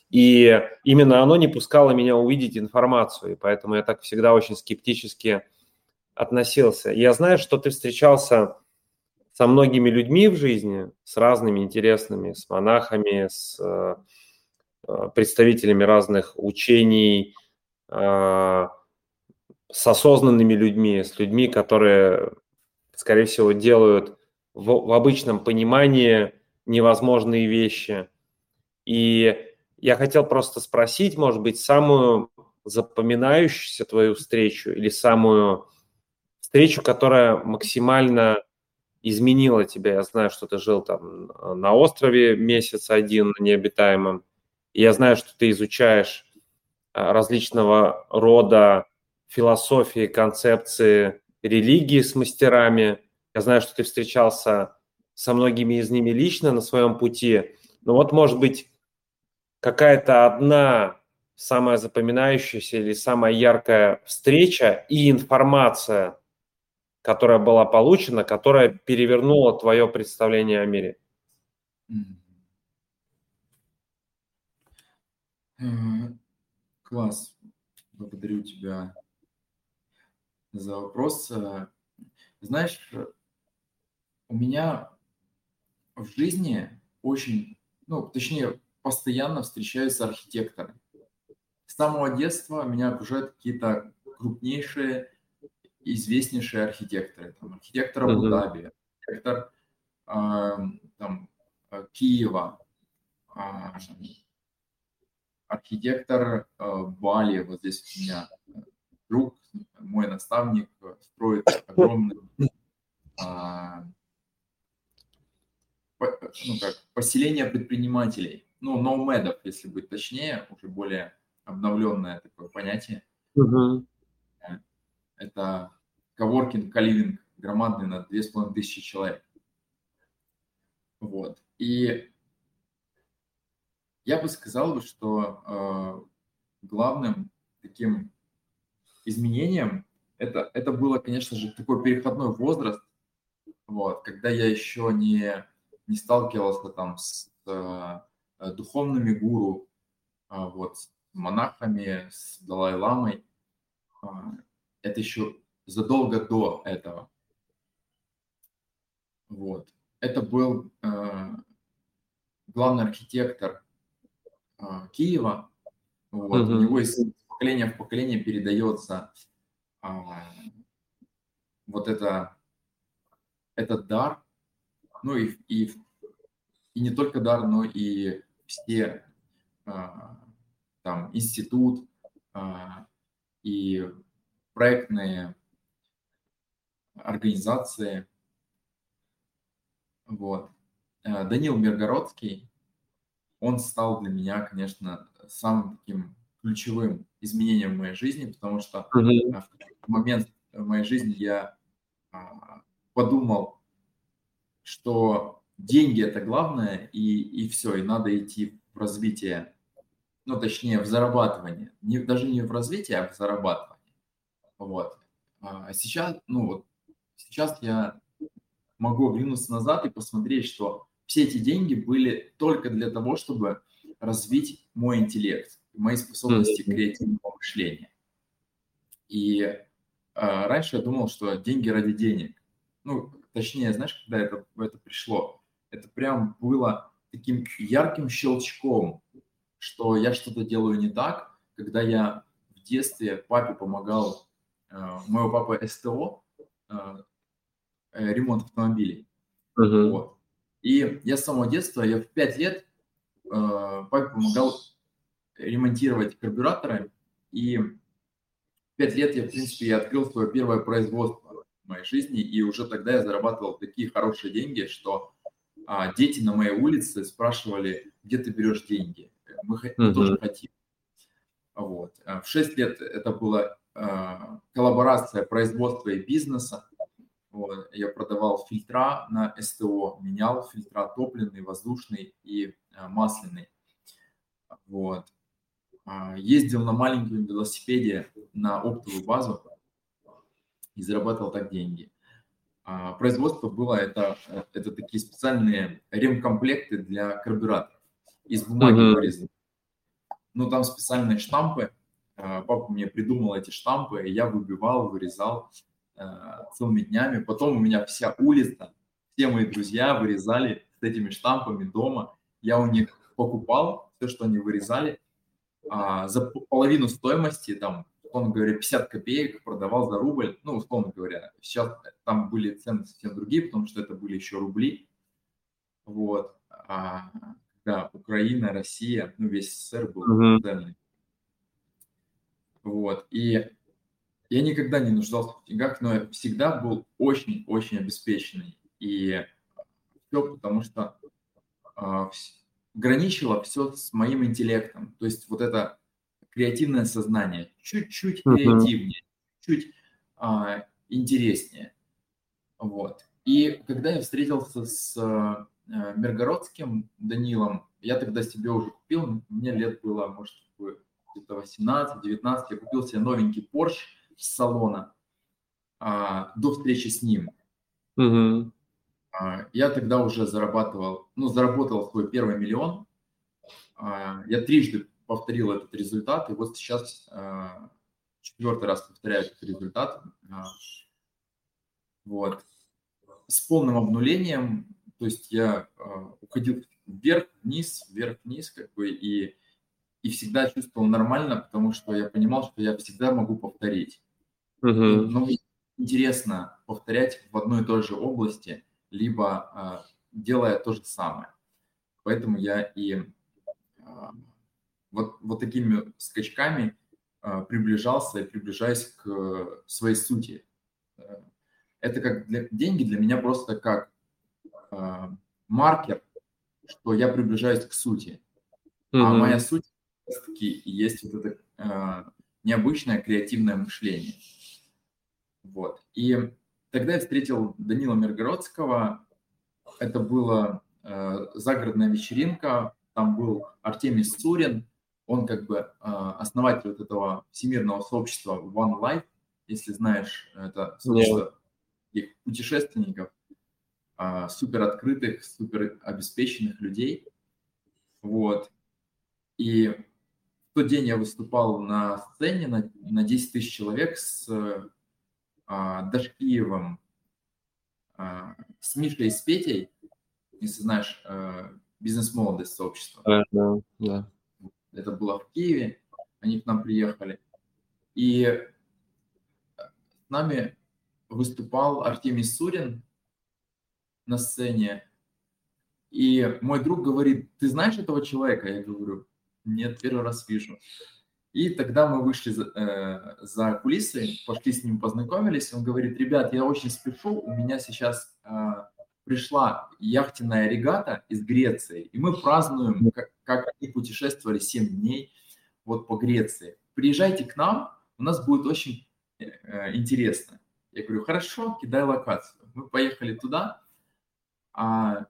И именно оно не пускало меня увидеть информацию, и поэтому я так всегда очень скептически относился. Я знаю, что ты встречался со многими людьми в жизни, с разными интересными, с монахами, с э, э, представителями разных учений, э, с осознанными людьми, с людьми, которые, скорее всего, делают в, в обычном понимании невозможные вещи. И я хотел просто спросить, может быть, самую запоминающуюся твою встречу или самую встречу, которая максимально изменила тебя. Я знаю, что ты жил там на острове месяц один необитаемом. Я знаю, что ты изучаешь а, различного рода философии, концепции религии с мастерами. Я знаю, что ты встречался со многими из ними лично на своем пути. Но вот, может быть, какая-то одна самая запоминающаяся или самая яркая встреча и информация – которая была получена, которая перевернула твое представление о мире? Класс. Благодарю тебя за вопрос. Знаешь, у меня в жизни очень, ну, точнее, постоянно встречаются архитекторы. С самого детства меня окружают какие-то крупнейшие известнейшие архитекторы. Там, архитектор Абу-Даби, архитектор э, там, э, Киева, э, архитектор э, Бали, вот здесь у меня друг, мой наставник, строит огромный э, ну, как, поселение предпринимателей, ну, ноумедов, если быть точнее, уже более обновленное такое понятие. Uh-huh. Это коворкинг, каливинг громадный на 2500 человек. Вот. И я бы сказал, что э, главным таким изменением это, это было, конечно же, такой переходной возраст, вот, когда я еще не, не сталкивался там с э, духовными гуру, э, вот, с монахами, с Далай-ламой. Э, это еще задолго до этого. Вот. Это был э, главный архитектор э, Киева. Вот. Mm-hmm. У него из поколения в поколение передается э, вот это, этот дар. Ну и, и, и не только дар, но и все э, там институт э, и проектные организации. Вот. Э, Данил Миргородский, он стал для меня, конечно, самым таким ключевым изменением в моей жизни, потому что mm-hmm. в момент в моей жизни я а, подумал, что деньги это главное, и, и все, и надо идти в развитие, ну, точнее, в зарабатывание. Не, даже не в развитие, а в зарабатывание. Вот. А сейчас, ну, вот Сейчас я могу оглянуться назад и посмотреть, что все эти деньги были только для того, чтобы развить мой интеллект, мои способности mm-hmm. креативного мышления. И а, раньше я думал, что деньги ради денег. Ну, точнее, знаешь, когда это, это пришло, это прям было таким ярким щелчком, что я что-то делаю не так, когда я в детстве папе помогал, э, моего папы СТО, э, э, ремонт автомобилей. Uh-huh. Вот. И я с самого детства, я в 5 лет папе помогал ремонтировать карбюраторы, и в 5 лет я, в принципе, я открыл свое первое производство в моей жизни, и уже тогда я зарабатывал такие хорошие деньги, что а, дети на моей улице спрашивали, где ты берешь деньги. Мы, uh-huh. тоже хотим. Вот. А в 6 лет это была э, коллаборация производства и бизнеса. Вот. Я продавал фильтра на СТО, менял фильтра топливный, воздушный и э, масляный. Вот. Э, ездил на маленьком велосипеде на оптовую базу и зарабатывал так деньги. Э, производство было это, это такие специальные ремкомплекты для карбюраторов из бумаги uh-huh. вырезаны. Ну, там специальные штампы. Э, папа мне придумал эти штампы, и я выбивал, вырезал э, целыми днями. Потом у меня вся улица, все мои друзья вырезали с этими штампами дома. Я у них покупал все, что они вырезали. А, за половину стоимости, там, условно говоря, 50 копеек продавал за рубль. Ну, условно говоря, сейчас там были цены совсем другие, потому что это были еще рубли. Вот. А, да, Украина, Россия, ну, весь СССР был uh-huh. Вот, и я никогда не нуждался в деньгах, но я всегда был очень-очень обеспеченный. И все потому, что э, граничило все с моим интеллектом. То есть вот это креативное сознание чуть-чуть креативнее, чуть э, интереснее. Вот. И когда я встретился с Э, Миргородским Данилом. Я тогда себе уже купил, мне лет было, может, 18-19, я купил себе новенький Porsche с салона а, до встречи с ним. Угу. А, я тогда уже зарабатывал, ну, заработал свой первый миллион. А, я трижды повторил этот результат, и вот сейчас а, четвертый раз повторяю этот результат. А, вот. С полным обнулением то есть я э, уходил вверх-вниз, вверх-вниз, как бы, и, и всегда чувствовал нормально, потому что я понимал, что я всегда могу повторить. Uh-huh. Но интересно повторять в одной и той же области, либо э, делая то же самое. Поэтому я и э, вот, вот такими скачками э, приближался и приближаюсь к своей сути. Это как для, деньги для меня просто как э, маркер, что я приближаюсь к сути. Mm-hmm. А моя суть таки есть вот это э, необычное креативное мышление. Вот. И тогда я встретил Данила Миргородского. Это была э, загородная вечеринка. Там был Артемий Сурин. Он как бы э, основатель вот этого всемирного сообщества One Life, если знаешь, это сообщество yeah. путешественников. А, супер открытых, супер обеспеченных людей. Вот. И тот день я выступал на сцене на, на 10 тысяч человек с а, Дашкиевым, а, с Мишей и с Петей, если знаешь, а, бизнес-молодость сообщества. Да, да, да. Это было в Киеве, они к нам приехали. И с нами выступал Артемий Сурин, на сцене. И мой друг говорит, ты знаешь этого человека? Я говорю, нет, первый раз вижу. И тогда мы вышли за, э, за кулисы, пошли с ним познакомились. Он говорит, ребят, я очень спешу, у меня сейчас э, пришла яхтенная регата из Греции, и мы празднуем, как, как они путешествовали 7 дней вот по Греции. Приезжайте к нам, у нас будет очень э, интересно. Я говорю, хорошо, кидай локацию. Мы поехали туда, а,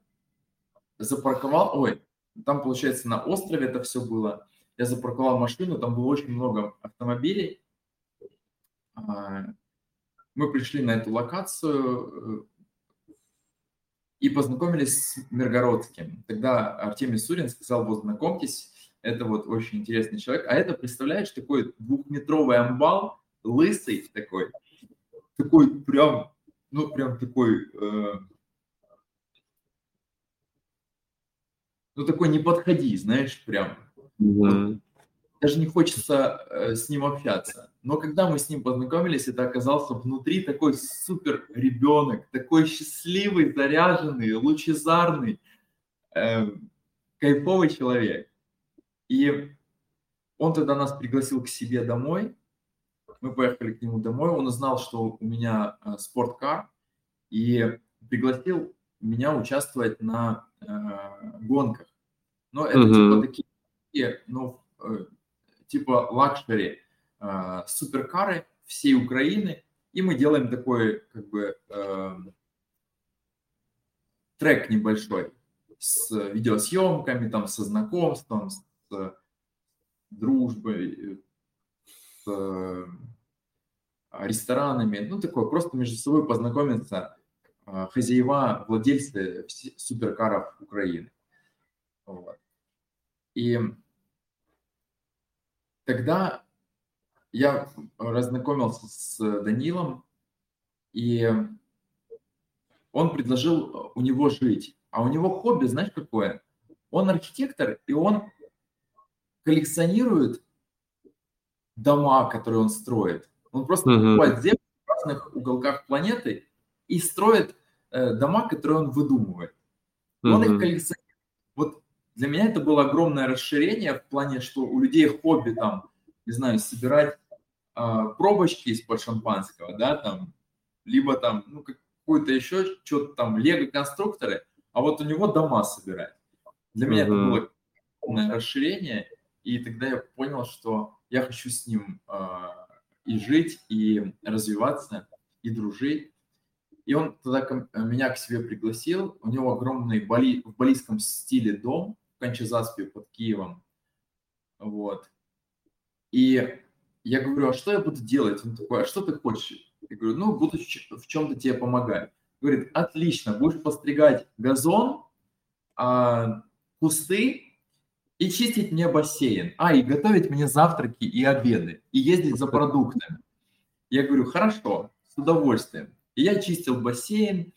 запарковал, ой, там, получается, на острове это все было. Я запарковал машину, там было очень много автомобилей. А, мы пришли на эту локацию э, и познакомились с Миргородским. Тогда Артемий Сурин сказал, вот знакомьтесь, это вот очень интересный человек. А это, представляешь, такой двухметровый амбал, лысый такой, такой прям, ну, прям такой, э, ну, такой не подходи, знаешь, прям. Mm-hmm. даже не хочется э, с ним общаться. Но когда мы с ним познакомились, это оказался внутри такой супер ребенок, такой счастливый, заряженный, лучезарный, э, кайфовый человек. И он тогда нас пригласил к себе домой. Мы поехали к нему домой. Он узнал, что у меня э, спорткар, и пригласил меня участвовать на э, гонках. Но это uh-huh. типа такие, ну, э, типа luxury э, суперкары всей Украины, и мы делаем такой как бы э, трек небольшой с видеосъемками, там, со знакомством, с дружбой, с э, ресторанами, ну, такое, просто между собой познакомиться э, хозяева, владельцы суперкаров Украины. Вот. И тогда я разнакомился с Данилом, и он предложил у него жить. А у него хобби, знаешь, какое? Он архитектор, и он коллекционирует дома, которые он строит. Он просто uh-huh. покупает землю в разных уголках планеты и строит э, дома, которые он выдумывает. Он их коллекционирует. Вот для меня это было огромное расширение в плане, что у людей хобби там, не знаю, собирать э, пробочки из-под шампанского, да, там, либо там, ну, какое-то еще что-то там, лего-конструкторы, а вот у него дома собирать. Для меня uh-huh. это было огромное расширение, и тогда я понял, что я хочу с ним э, и жить, и развиваться, и дружить. И он тогда меня к себе пригласил. У него огромный бали, в балийском стиле дом в Кончезаспе под Киевом. Вот. И я говорю, а что я буду делать? Он такой, а что ты хочешь? Я говорю, ну, буду в чем-то тебе помогать. Говорит, отлично, будешь постригать газон, а, кусты и чистить мне бассейн. А, и готовить мне завтраки и обеды, и ездить за продуктами. Я говорю, хорошо, с удовольствием. И я чистил бассейн,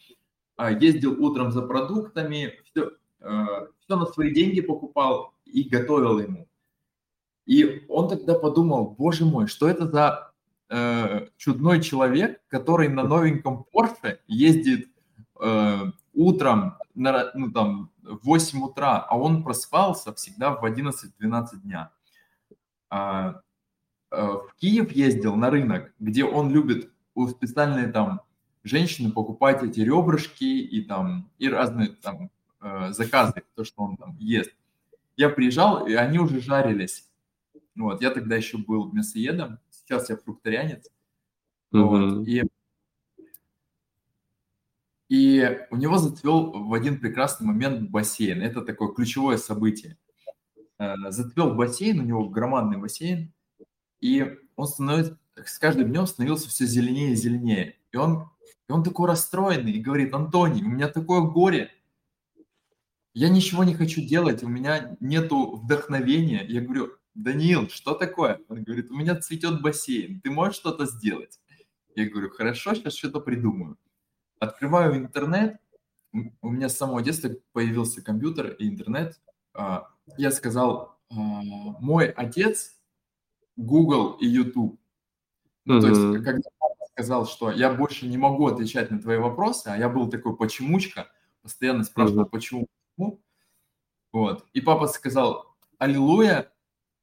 а, ездил утром за продуктами, все, э, все на свои деньги покупал и готовил ему. И он тогда подумал, боже мой, что это за э, чудной человек, который на новеньком Porsche ездит э, утром, на, ну, там, в 8 утра, а он просыпался всегда в 11-12 дня. А, а, в Киев ездил на рынок, где он любит у специальные там женщины покупать эти ребрышки и там и разные там э, заказы, то, что он там ест. Я приезжал, и они уже жарились. Вот, я тогда еще был мясоедом, сейчас я фрукторианец. Mm-hmm. Вот, и и у него зацвел в один прекрасный момент бассейн. Это такое ключевое событие. Э, зацвел бассейн, у него громадный бассейн, и он становится, с каждым днем становился все зеленее и зеленее. И он, и он такой расстроенный и говорит, Антоний, у меня такое горе, я ничего не хочу делать, у меня нету вдохновения. Я говорю, Даниил, что такое? Он говорит, у меня цветет бассейн, ты можешь что-то сделать? Я говорю, хорошо, сейчас что-то придумаю. Открываю интернет, у меня с самого детства появился компьютер и интернет. А, я сказал, а, мой отец, Google и YouTube. Ну, mm-hmm. то есть, когда сказал, что я больше не могу отвечать на твои вопросы, а я был такой почемучка, постоянно спрашивал, mm-hmm. почему. Вот. И папа сказал, аллилуйя,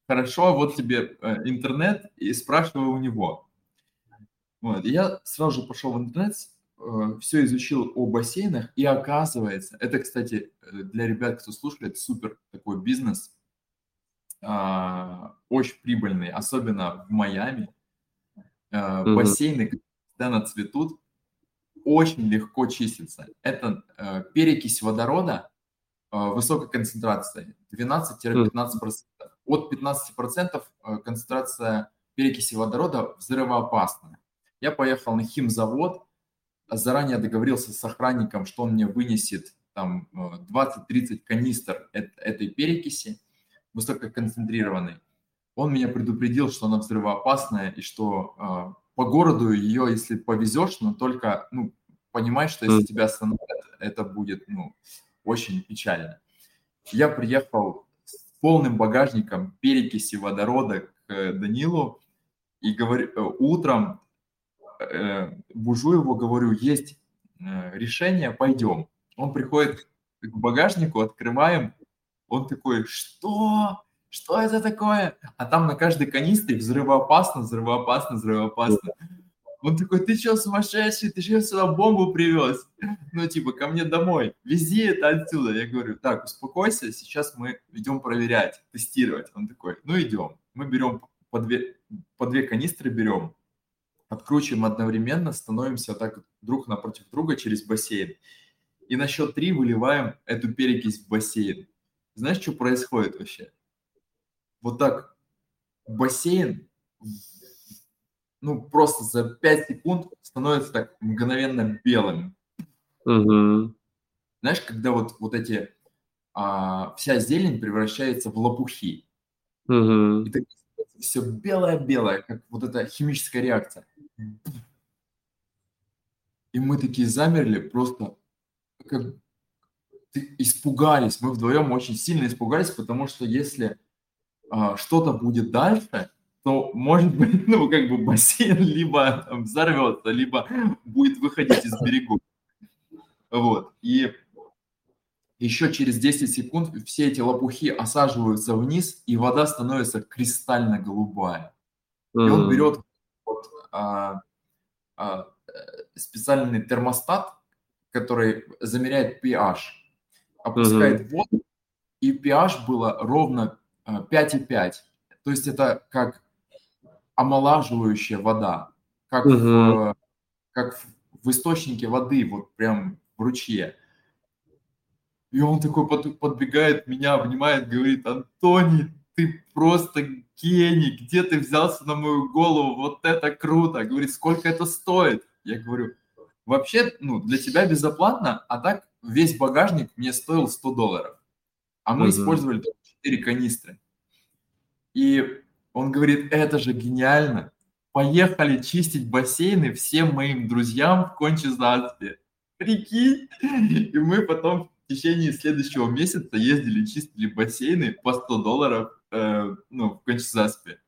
хорошо, вот тебе э, интернет, и спрашиваю у него. Вот. И я сразу же пошел в интернет, Э, все изучил о бассейнах, и оказывается, это, кстати, э, для ребят, кто слушает, супер такой бизнес, а, очень прибыльный, особенно в Майами. Mm-hmm. Бассейны, когда цветут, очень легко чистятся. Это перекись водорода высокой концентрации, 12-15%. От 15% концентрация перекиси водорода взрывоопасная. Я поехал на химзавод, заранее договорился с охранником, что он мне вынесет там 20-30 э, канистр этой перекиси высококонцентрированной. Он меня предупредил, что она взрывоопасная и что по городу ее, если повезешь, но только, ну, понимай, что если тебя остановят, это будет, ну, очень печально. Я приехал с полным багажником перекиси водорода к Данилу и говорю, э, утром э, бужу его, говорю, есть э, решение, пойдем. Он приходит к багажнику, открываем, он такой, что? Что это такое? А там на каждой канистре взрывоопасно, взрывоопасно, взрывоопасно. Он такой, ты что, сумасшедший? Ты что сюда бомбу привез? Ну, типа, ко мне домой. Вези это отсюда. Я говорю, так, успокойся, сейчас мы идем проверять, тестировать. Он такой, ну, идем. Мы берем по две, по две канистры берем, откручиваем одновременно, становимся так друг напротив друга через бассейн. И на счет три выливаем эту перекись в бассейн. Знаешь, что происходит вообще? Вот так бассейн, ну, просто за 5 секунд становится так мгновенно белым. Угу. Знаешь, когда вот, вот эти, а, вся зелень превращается в лопухи. Угу. И так все белое-белое, как вот эта химическая реакция. И мы такие замерли, просто как испугались. Мы вдвоем очень сильно испугались, потому что если что-то будет дальше, то может быть, ну, как бы бассейн либо там, взорвется, либо будет выходить из берегов. Вот. И еще через 10 секунд все эти лопухи осаживаются вниз, и вода становится кристально голубая. И он берет вот, а, а, специальный термостат, который замеряет pH, опускает mm-hmm. воду, и pH было ровно 5,5. А, То есть это как омолаживающая вода, как, mm-hmm. в, как в источнике воды, вот прям в ручье. И он такой под, подбегает, меня обнимает, говорит, Антоний, ты просто гений, где ты взялся на мою голову, вот это круто. Говорит, сколько это стоит? Я говорю, вообще, ну, для тебя безоплатно, а так весь багажник мне стоил 100 долларов. А мы uh-huh. использовали 4 канистры. И он говорит, это же гениально. Поехали чистить бассейны всем моим друзьям в Кончезаспе. Прикинь? И мы потом в течение следующего месяца ездили, чистили бассейны по 100 долларов э, ну, в Кончезаспе.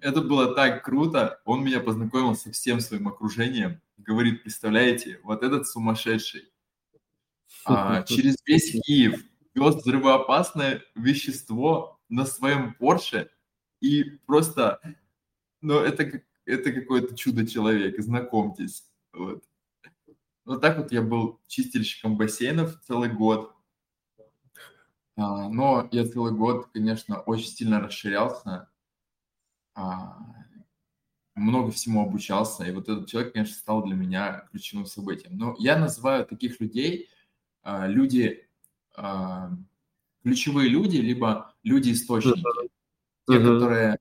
Это было так круто. Он меня познакомил со всем своим окружением. Говорит, представляете, вот этот сумасшедший а, через весь Киев вез взрывоопасное вещество на своем Порше и просто, ну, это, это какое-то чудо-человек, знакомьтесь. Вот. Вот так вот я был чистильщиком бассейнов целый год. А, но я целый год, конечно, очень сильно расширялся, а, много всему обучался, и вот этот человек, конечно, стал для меня ключевым событием. Но я называю таких людей а, люди, ключевые люди, либо люди-источники, те, uh-huh. которые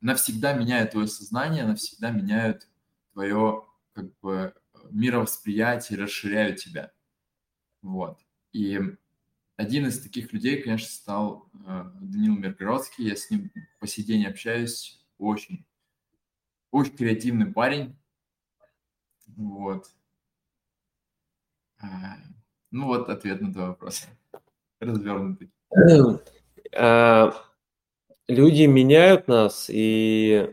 навсегда меняют твое сознание, навсегда меняют твое как бы мировосприятие, расширяют тебя. Вот. И один из таких людей, конечно, стал э, Данил Миргородский. Я с ним по сей день общаюсь. Очень, очень креативный парень. Вот. Ну вот ответ на твой вопрос. Развернутый. А, люди меняют нас, и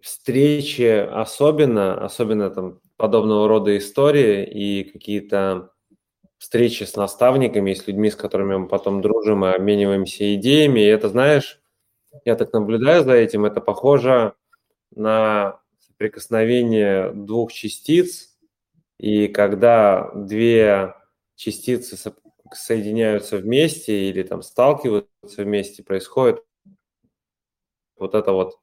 встречи особенно, особенно там подобного рода истории и какие-то встречи с наставниками, с людьми, с которыми мы потом дружим и обмениваемся идеями. И это, знаешь, я так наблюдаю за этим, это похоже на соприкосновение двух частиц, и когда две частицы соединяются вместе или там сталкиваются вместе, происходит вот это вот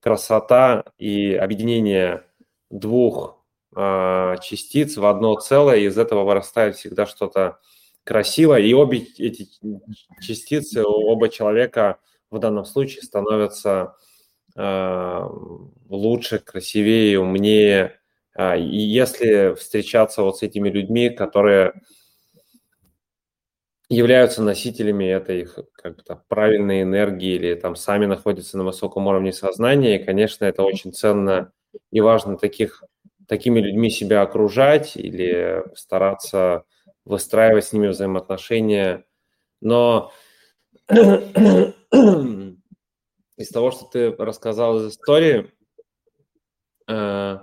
красота и объединение двух э, частиц в одно целое, и из этого вырастает всегда что-то красивое, и обе эти частицы, оба человека в данном случае становятся э, лучше, красивее, умнее. Э, и если встречаться вот с этими людьми, которые являются носителями этой как-то правильной энергии или там сами находятся на высоком уровне сознания. И, конечно, это очень ценно и важно таких, такими людьми себя окружать или стараться выстраивать с ними взаимоотношения. Но из того, что ты рассказал из истории, э,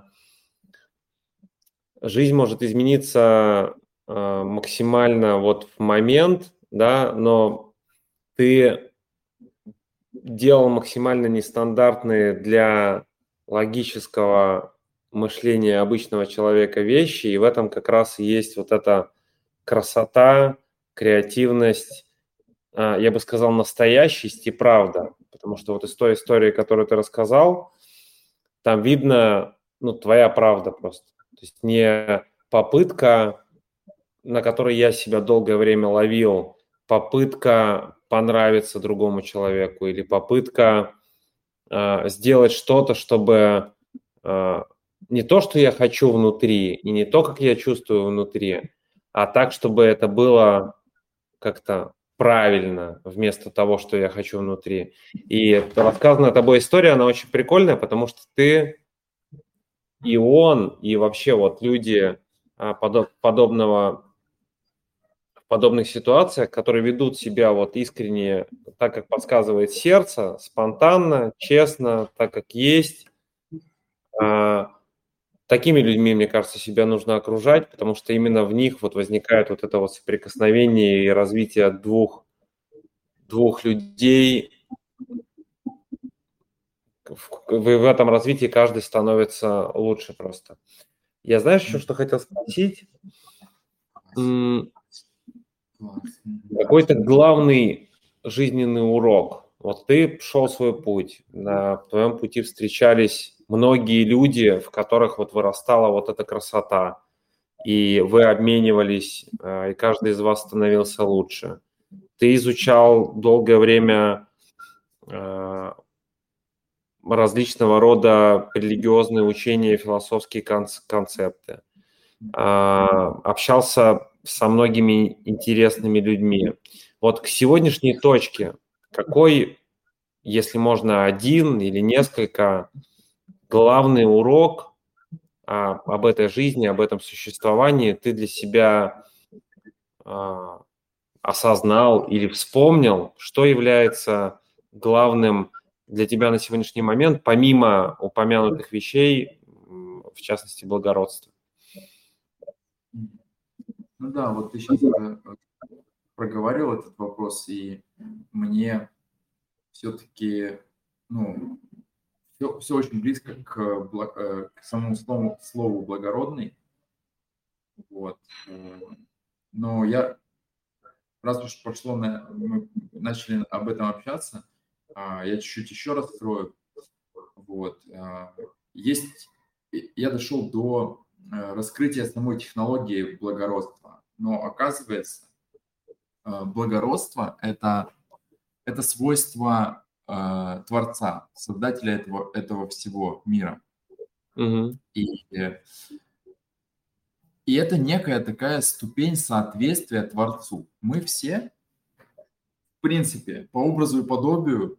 жизнь может измениться э, максимально вот в момент, да, но ты делал максимально нестандартные для логического мышления обычного человека вещи, и в этом как раз есть вот эта красота, креативность, а, я бы сказал, настоящесть и правда. Потому что вот из той истории, которую ты рассказал, там видно, ну, твоя правда просто. То есть не попытка, на которой я себя долгое время ловил, попытка понравиться другому человеку или попытка э, сделать что-то, чтобы э, не то, что я хочу внутри, и не то, как я чувствую внутри, а так, чтобы это было как-то правильно вместо того, что я хочу внутри. И рассказанная тобой история, она очень прикольная, потому что ты и он, и вообще вот люди а, подоб, подобного подобных ситуациях, которые ведут себя вот искренне, так как подсказывает сердце, спонтанно, честно, так как есть, а, такими людьми, мне кажется, себя нужно окружать, потому что именно в них вот возникает вот это вот соприкосновение и развитие двух, двух людей. В, в этом развитии каждый становится лучше просто. Я знаешь еще, что хотел спросить? Какой-то главный жизненный урок. Вот ты шел свой путь, на твоем пути встречались многие люди, в которых вот вырастала вот эта красота, и вы обменивались, э, и каждый из вас становился лучше. Ты изучал долгое время э, различного рода религиозные учения философские концепты. А, общался со многими интересными людьми. Вот к сегодняшней точке, какой, если можно, один или несколько главный урок а, об этой жизни, об этом существовании ты для себя а, осознал или вспомнил, что является главным для тебя на сегодняшний момент, помимо упомянутых вещей, в частности, благородства? Ну да, вот ты сейчас э, проговорил этот вопрос, и мне все-таки ну, все, все очень близко к, э, к самому слову, слову благородный. Вот. Э, но я, раз уж прошло, на, мы начали об этом общаться, я чуть-чуть еще раз скрою. Вот. А, есть, я дошел до э, раскрытия самой технологии благородства. Но оказывается, благородство – это, это свойство э, Творца, Создателя этого, этого всего мира. Угу. И, и это некая такая ступень соответствия Творцу. Мы все, в принципе, по образу и подобию э,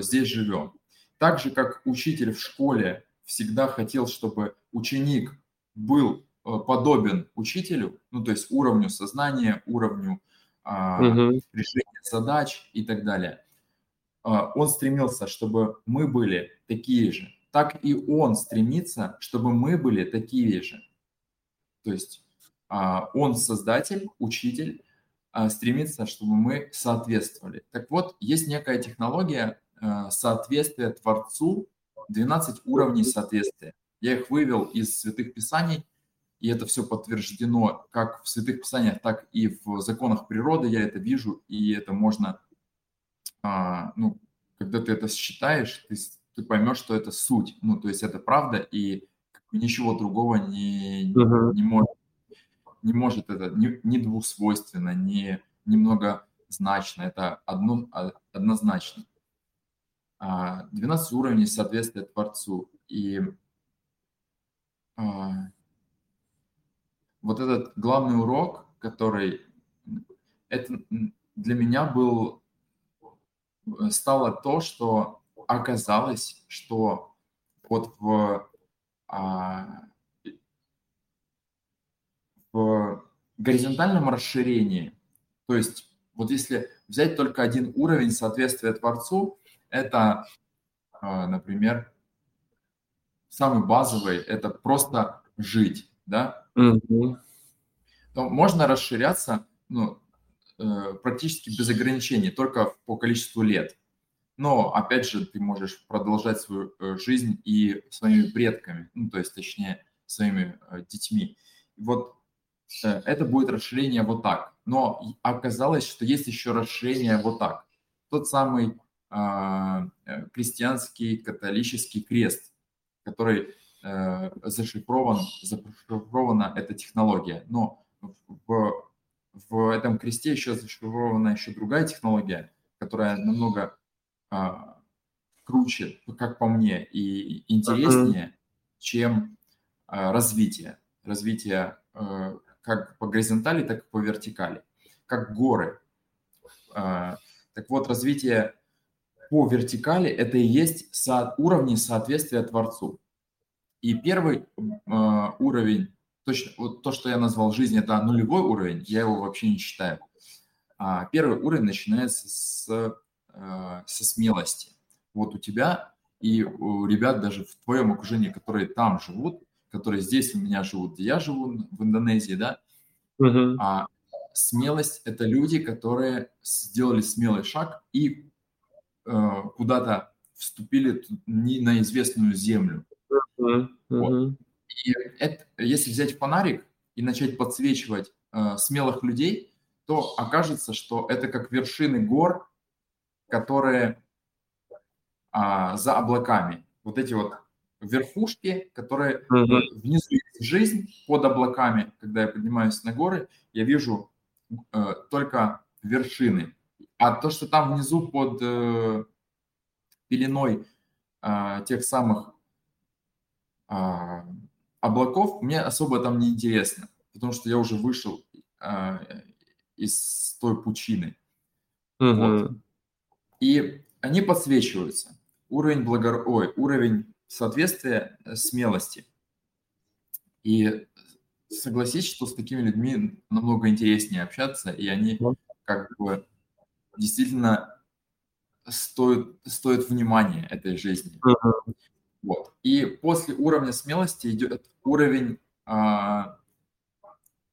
здесь живем. Так же, как учитель в школе всегда хотел, чтобы ученик был э, подобен учителю, ну то есть уровню сознания, уровню э, угу. решения задач и так далее. А, он стремился, чтобы мы были такие же, так и он стремится, чтобы мы были такие же. То есть а, он создатель, учитель, а, стремится, чтобы мы соответствовали. Так вот, есть некая технология соответствия Творцу, 12 уровней соответствия. Я их вывел из Святых Писаний, и это все подтверждено как в Святых Писаниях, так и в законах природы. Я это вижу, и это можно а, ну, когда ты это считаешь, ты, ты поймешь, что это суть. Ну, то есть это правда, и ничего другого не, uh-huh. не, может, не может это, не, не двусвойственно, не немногозначно, это одно, а, однозначно. 12 а, уровней соответствия Творцу. И а, вот этот главный урок, который это для меня был, стало то, что оказалось, что вот в, а, в горизонтальном расширении, то есть вот если взять только один уровень соответствия Творцу, это, а, например, самый базовый, это просто жить, да, mm-hmm. то можно расширяться ну, э, практически без ограничений, только по количеству лет. Но, опять же, ты можешь продолжать свою э, жизнь и своими предками, ну, то есть, точнее, своими э, детьми. Вот это будет расширение вот так. Но оказалось, что есть еще расширение вот так. Тот самый крестьянский католический крест, который э, зашифрован, зашифрована эта технология. Но в, в этом кресте еще зашифрована еще другая технология, которая намного э, круче, как по мне, и интереснее, uh-huh. чем э, развитие. Развитие э, как по горизонтали, так и по вертикали, как горы. Э, так вот, развитие по вертикали – это и есть со, уровни соответствия Творцу. И первый э, уровень, точно, вот то, что я назвал жизнь, это нулевой уровень, я его вообще не считаю. А первый уровень начинается с, э, со смелости. Вот у тебя и у ребят даже в твоем окружении, которые там живут, которые здесь у меня живут, где я живу, в Индонезии, да, uh-huh. а смелость – это люди, которые сделали смелый шаг и куда-то вступили не на известную землю. Uh-huh. Вот. И это, если взять фонарик и начать подсвечивать э, смелых людей, то окажется, что это как вершины гор, которые а, за облаками. Вот эти вот верхушки, которые uh-huh. внизу есть жизнь под облаками. Когда я поднимаюсь на горы, я вижу э, только вершины. А то, что там внизу под э, пеленой э, тех самых э, облаков, мне особо там не интересно, потому что я уже вышел э, из той пучины. Uh-huh. Вот. И они подсвечиваются. Уровень благор... Ой, уровень соответствие э, смелости. И согласись, что с такими людьми намного интереснее общаться, и они как бы действительно стоят, стоят внимания этой жизни. Uh-huh. Вот. И после уровня смелости идет уровень а,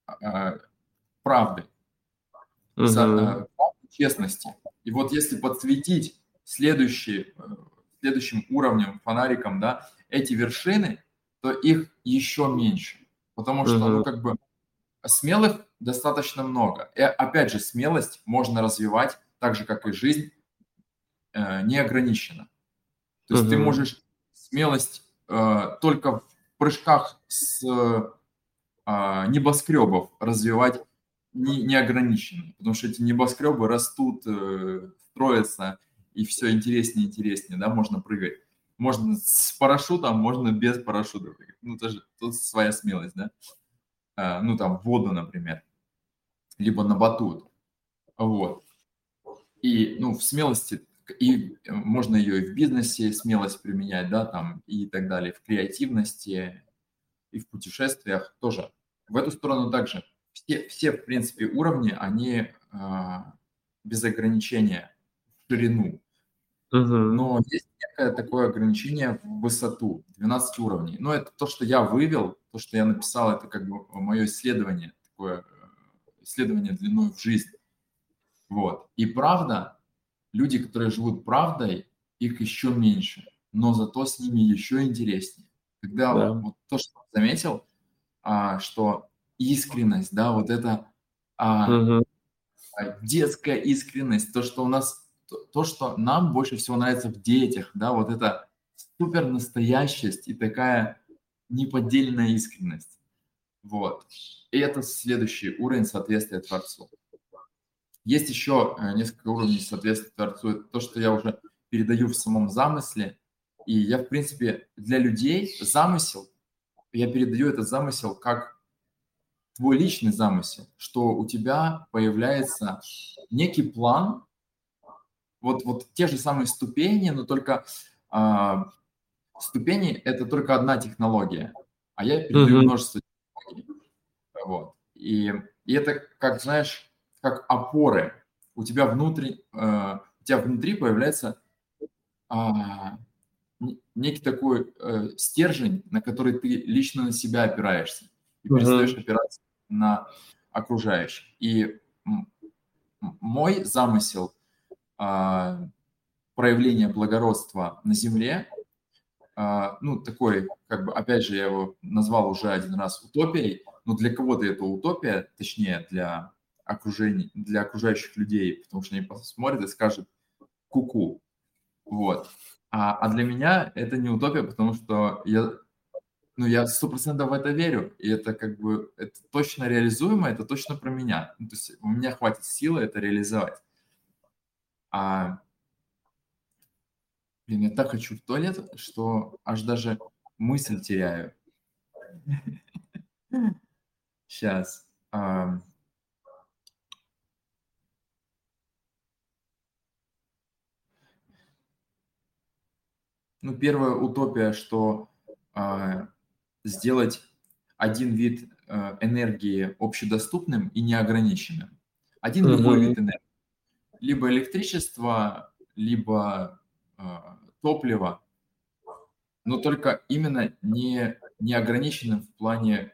а, правды, uh-huh. честности. И вот если подсветить следующий э, следующим уровнем, фонариком, да, эти вершины, то их еще меньше. Потому что, ну, как бы, смелых достаточно много. И, опять же, смелость можно развивать так же, как и жизнь, э, неограниченно. То есть uh-huh. ты можешь смелость э, только в прыжках с э, небоскребов развивать не, неограниченно, потому что эти небоскребы растут, строятся, и все интереснее и интереснее, да, можно прыгать. Можно с парашютом, можно без парашюта прыгать. Ну, тоже тут своя смелость, да. А, ну, там, в воду, например. Либо на батут. Вот. И, ну, в смелости, и можно ее и в бизнесе смелость применять, да, там, и так далее, в креативности, и в путешествиях тоже. В эту сторону также. Все, все в принципе, уровни, они э, без ограничения ширину. Угу. Но есть некое такое ограничение в высоту, 12 уровней. Но это то, что я вывел, то, что я написал, это как бы мое исследование, такое э, исследование длиной в жизнь. Вот. И правда, люди, которые живут правдой, их еще меньше, но зато с ними еще интереснее. Когда да. вот, вот то, что заметил, а, что искренность, да, вот это а, угу. детская искренность, то, что у нас то, что нам больше всего нравится в детях, да, вот это супер настоящесть и такая неподдельная искренность. Вот. И это следующий уровень соответствия Творцу. Есть еще э, несколько уровней соответствия Творцу. Это то, что я уже передаю в самом замысле. И я, в принципе, для людей замысел, я передаю этот замысел как твой личный замысел, что у тебя появляется некий план, вот, вот те же самые ступени, но только а, ступени – это только одна технология, а я передаю mm-hmm. множество технологий. Вот. И, и это, как знаешь, как опоры. У тебя внутри, э, у тебя внутри появляется э, некий такой э, стержень, на который ты лично на себя опираешься и перестаешь mm-hmm. опираться на окружающих. И мой замысел э, проявления благородства на земле, э, ну, такой, как бы, опять же, я его назвал уже один раз утопией, но для кого-то это утопия, точнее, для окружения, для окружающих людей, потому что они посмотрят и скажут «ку-ку». Вот. А, а для меня это не утопия, потому что я, ну, я сто процентов в это верю, и это как бы, это точно реализуемо, это точно про меня. Ну, то есть у меня хватит силы это реализовать. А, блин, я так хочу в туалет, что аж даже мысль теряю. Сейчас. Ну, первая утопия, что э, сделать один вид э, энергии общедоступным и неограниченным. Один mm-hmm. любой вид энергии. Либо электричество, либо э, топливо, но только именно не неограниченным в плане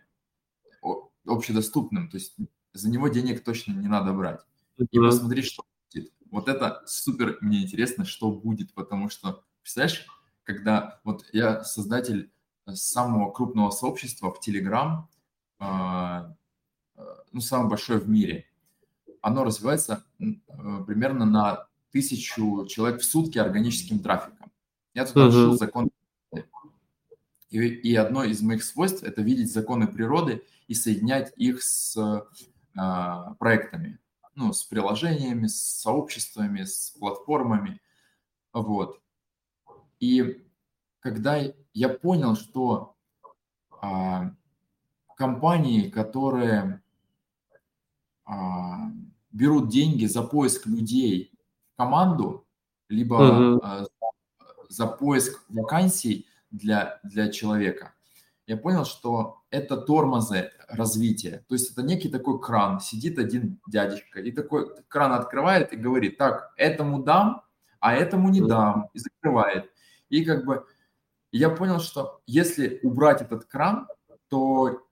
общедоступным. То есть за него денег точно не надо брать. Mm-hmm. И посмотреть, что будет. Вот это супер мне интересно, что будет, потому что, представляешь, когда вот я создатель э, самого крупного сообщества в Telegram, а, э, ну, самое большое в мире. Оно развивается э, примерно на тысячу человек в сутки органическим трафиком. Я туда uh-huh. закон и, и одно из моих свойств – это видеть законы природы и соединять их с э, проектами, ну, с приложениями, с сообществами, с платформами. Вот. И когда я понял, что а, компании, которые а, берут деньги за поиск людей в команду, либо uh-huh. а, за поиск вакансий для, для человека, я понял, что это тормозы развития. То есть это некий такой кран. Сидит один дядечка и такой кран открывает и говорит, так, этому дам, а этому не дам. И закрывает. И как бы я понял, что если убрать этот кран, то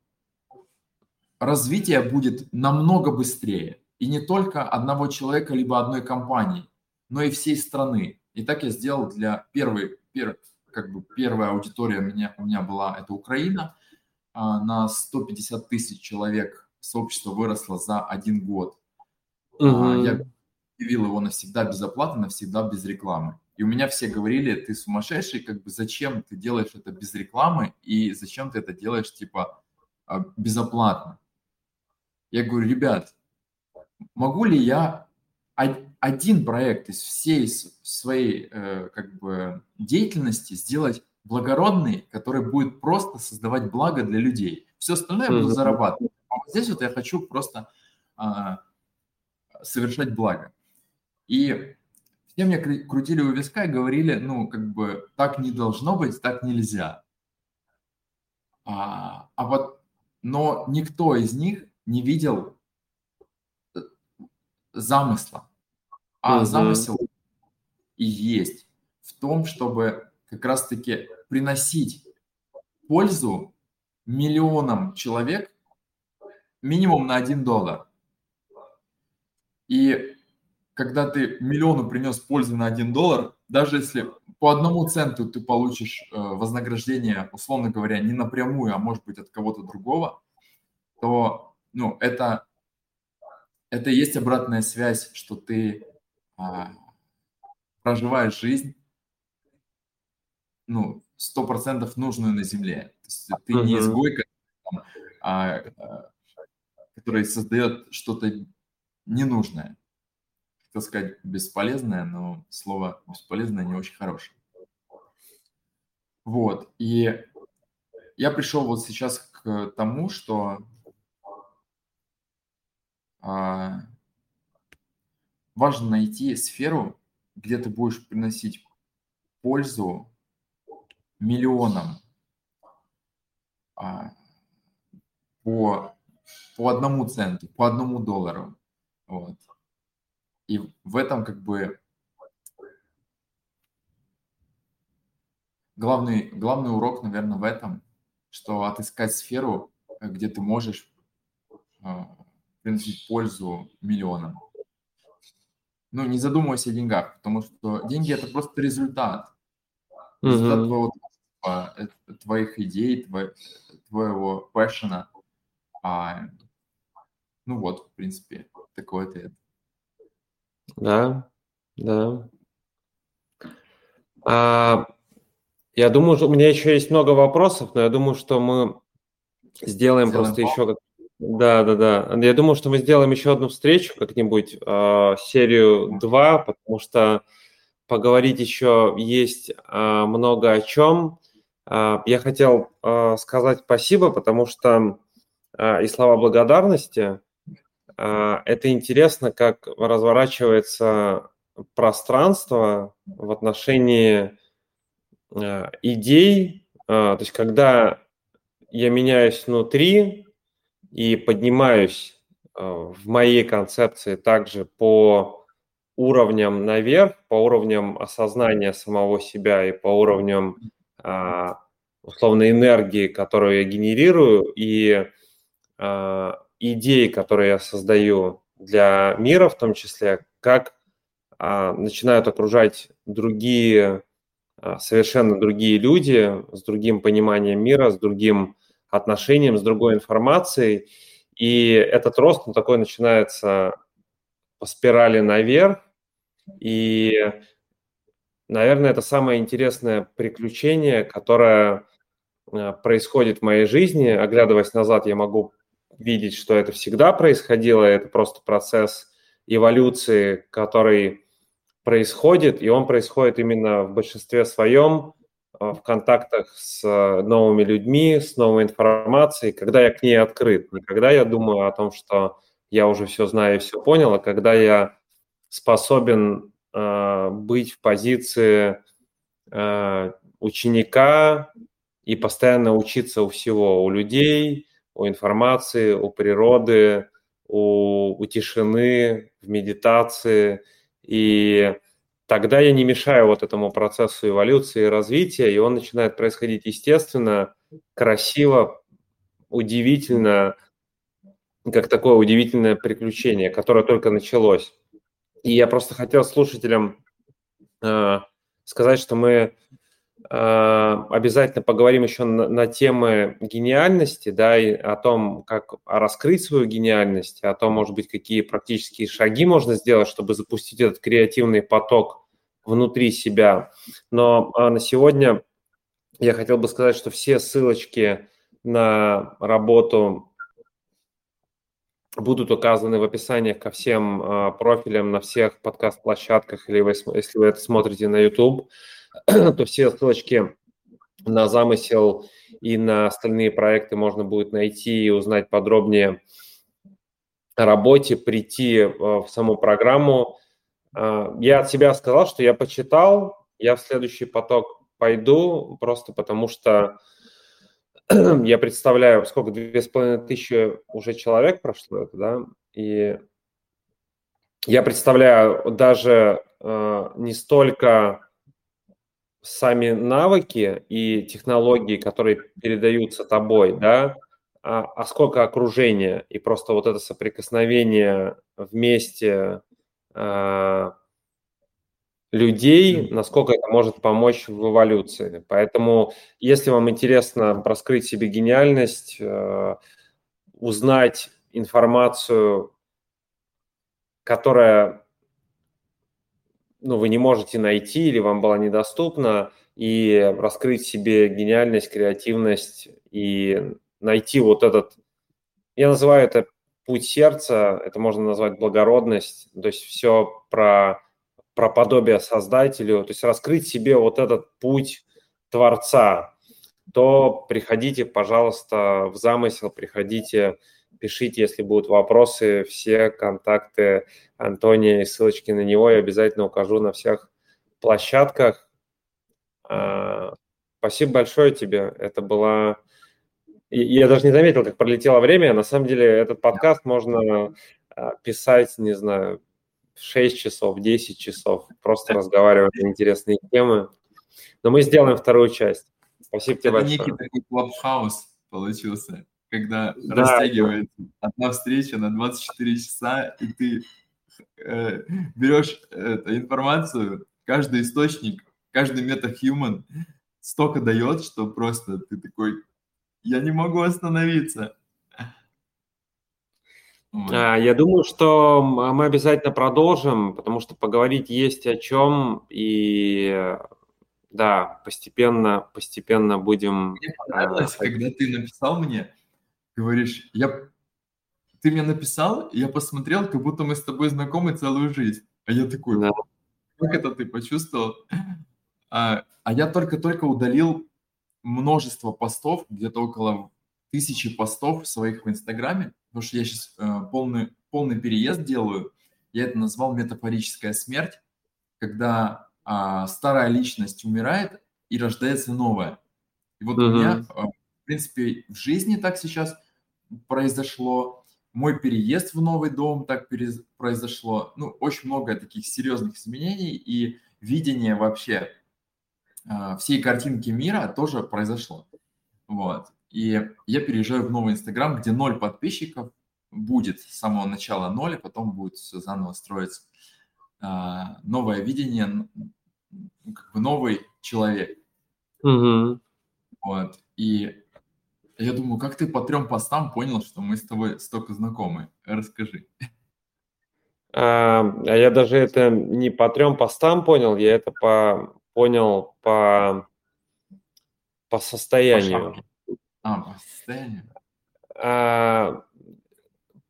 развитие будет намного быстрее. И не только одного человека, либо одной компании, но и всей страны. И так я сделал для первой, первой как бы первая аудитория у меня, у меня была, это Украина. А, на 150 тысяч человек сообщество выросло за один год. Угу. Я объявил его навсегда без оплаты, навсегда без рекламы. И у меня все говорили, ты сумасшедший, как бы зачем ты делаешь это без рекламы и зачем ты это делаешь типа а, безоплатно. Я говорю, ребят, могу ли я один проект из всей своей э, как бы деятельности сделать благородный, который будет просто создавать благо для людей. Все остальное я буду зарабатывать. А вот здесь вот я хочу просто а, совершать благо. И все мне крутили у виска и говорили, ну, как бы, так не должно быть, так нельзя. А, а вот, но никто из них не видел э, замысла. А угу. замысел и есть в том, чтобы как раз-таки приносить пользу миллионам человек минимум на один доллар. И когда ты миллиону принес пользы на один доллар, даже если по одному центу ты получишь э, вознаграждение, условно говоря, не напрямую, а может быть от кого-то другого, то ну, это, это и есть обратная связь, что ты а, проживаешь жизнь, ну, сто процентов нужную на Земле. То есть ты uh-huh. не изгой, а, а, который создает что-то ненужное так сказать, бесполезное, но слово бесполезное не очень хорошее. Вот, и я пришел вот сейчас к тому, что а, важно найти сферу, где ты будешь приносить пользу миллионам а, по, по одному центу, по одному доллару. Вот. И в этом как бы главный, главный урок, наверное, в этом, что отыскать сферу, где ты можешь э, приносить пользу миллионам. Ну, не задумывайся о деньгах, потому что деньги – это просто результат. Результат mm-hmm. твоего, э, твоих идей, твоего, твоего пэшена. А, ну вот, в принципе, такой ответ. Да, да. А, я думаю, что у меня еще есть много вопросов, но я думаю, что мы сделаем, сделаем просто пол. еще... Да, да, да. Я думаю, что мы сделаем еще одну встречу как-нибудь, э, серию 2, потому что поговорить еще есть э, много о чем. Э, я хотел э, сказать спасибо, потому что э, и слова благодарности. Э, это интересно, как разворачивается пространство в отношении Э, идей, э, то есть когда я меняюсь внутри и поднимаюсь в моей концепции также по уровням наверх, по уровням осознания самого себя и по уровням условно энергии, которую я генерирую, и идеи, которые я создаю для мира в том числе, как начинают окружать другие а, совершенно другие люди, с другим пониманием мира, с другим отношением, с другой информацией. И этот рост, он такой начинается по спирали наверх. И, наверное, это самое интересное приключение, которое а, происходит в моей жизни. Оглядываясь назад, я могу видеть, что это всегда происходило. Это просто процесс эволюции, который происходит, и он происходит именно в большинстве своем а, в контактах с а, новыми людьми, с новой информацией, когда я к ней открыт, не когда я думаю о том, что я уже все знаю и все понял, а когда я способен э, быть в позиции э, ученика и постоянно учиться у всего, у людей, у информации, у природы, у, у тишины, в медитации – и тогда я не мешаю вот этому процессу эволюции и развития, и он начинает происходить естественно, красиво, удивительно, как такое удивительное приключение, которое только началось. И я просто хотел слушателям э, сказать, что мы обязательно поговорим еще на, на темы гениальности, да, и о том, как раскрыть свою гениальность, о том, может быть, какие практические шаги можно сделать, чтобы запустить этот креативный поток внутри себя. Но а, на сегодня я хотел бы сказать, что все ссылочки на работу будут указаны в описании ко всем а, профилям на всех подкаст-площадках, или вы, если вы это смотрите на YouTube. то все ссылочки на замысел и на остальные проекты можно будет найти и узнать подробнее о работе, прийти э, в саму программу. Э, я от себя сказал, что я почитал, я в следующий поток пойду, просто потому что я представляю, сколько, две с половиной тысячи уже человек прошло это, да, и я представляю даже э, не столько сами навыки и технологии, которые передаются тобой, да, а, а сколько окружения? И просто вот это соприкосновение вместе а, людей, насколько это может помочь в эволюции. Поэтому, если вам интересно раскрыть себе гениальность, э, узнать информацию, которая ну, вы не можете найти или вам была недоступна, и раскрыть себе гениальность, креативность и найти вот этот, я называю это путь сердца, это можно назвать благородность, то есть все про, про подобие Создателю, то есть раскрыть себе вот этот путь Творца, то приходите, пожалуйста, в замысел, приходите, пишите, если будут вопросы, все контакты Антония и ссылочки на него я обязательно укажу на всех площадках. А, спасибо большое тебе. Это была... Я даже не заметил, как пролетело время. На самом деле этот подкаст можно а, писать, не знаю, 6 часов, 10 часов, просто разговаривать на интересные темы. Но мы сделаем вторую часть. Спасибо тебе Это большое. некий такой клабхаус получился, когда да. растягивается одна встреча на 24 часа, и ты э, берешь эту информацию, каждый источник, каждый метахьюман столько дает, что просто ты такой, я не могу остановиться. А, я думаю, что мы обязательно продолжим, потому что поговорить есть о чем, и да, постепенно, постепенно будем... Мне понравилось, а, когда ты написал мне, говоришь, я... ты мне написал, я посмотрел, как будто мы с тобой знакомы целую жизнь. А я такой, да. как это ты почувствовал? А, а я только-только удалил множество постов, где-то около тысячи постов своих в Инстаграме, потому что я сейчас э, полный, полный переезд делаю. Я это назвал метафорическая смерть, когда а, старая личность умирает и рождается новая. И вот uh-huh. у меня, а, в принципе, в жизни так сейчас произошло. Мой переезд в новый дом так произошло. Ну, очень много таких серьезных изменений и видение вообще а, всей картинки мира тоже произошло. Вот. И я переезжаю в новый Инстаграм, где ноль подписчиков, будет с самого начала ноль, и потом будет все заново строиться. А, новое видение, как бы новый человек. Угу. Вот. И я думаю, как ты по трем постам понял, что мы с тобой столько знакомы? Расскажи. А, а я даже это не по трем постам понял, я это по, понял по, по состоянию. По а, по состоянию. А,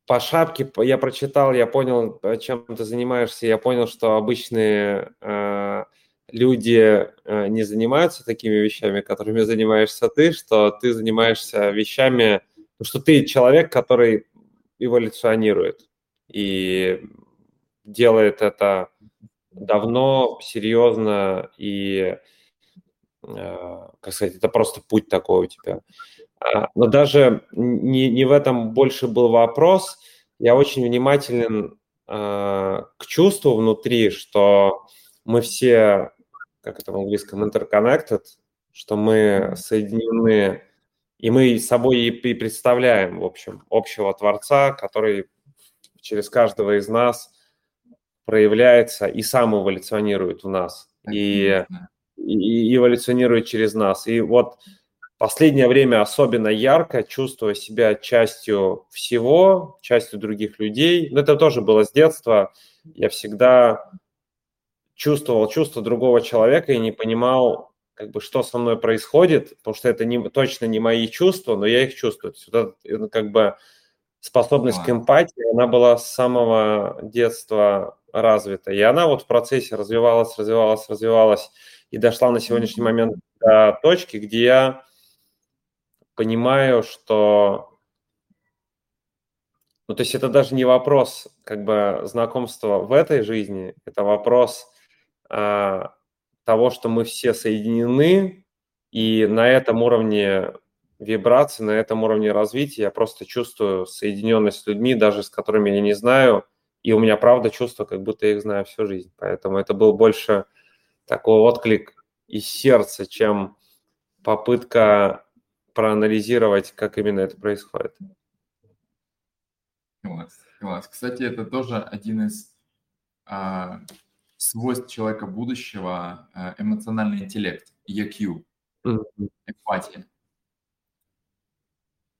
по шапке я прочитал, я понял, чем ты занимаешься, я понял, что обычные э, люди э, не занимаются такими вещами, которыми занимаешься ты, что ты занимаешься вещами, ну, что ты человек, который эволюционирует и делает это давно, серьезно и, э, как сказать, это просто путь такой у тебя. А, но даже не, не в этом больше был вопрос. Я очень внимателен э, к чувству внутри, что мы все, как это в английском, interconnected, что мы соединены, и мы собой и представляем, в общем, общего Творца, который через каждого из нас проявляется и сам эволюционирует в нас, и, и, эволюционирует через нас. И вот последнее время особенно ярко чувствуя себя частью всего, частью других людей. Но это тоже было с детства. Я всегда чувствовал чувство другого человека и не понимал, как бы, что со мной происходит, потому что это не, точно не мои чувства, но я их чувствую. То есть вот это, как бы способность к эмпатии, она была с самого детства развита. И она вот в процессе развивалась, развивалась, развивалась и дошла на сегодняшний момент до точки, где я понимаю, что... Ну, то есть это даже не вопрос как бы знакомства в этой жизни, это вопрос того, что мы все соединены, и на этом уровне вибрации, на этом уровне развития я просто чувствую соединенность с людьми, даже с которыми я не знаю, и у меня правда чувство, как будто я их знаю всю жизнь. Поэтому это был больше такой отклик из сердца, чем попытка проанализировать, как именно это происходит. Класс, класс. Кстати, это тоже один из а, свойств человека будущего, а, эмоциональный интеллект, EQ, эмпатия.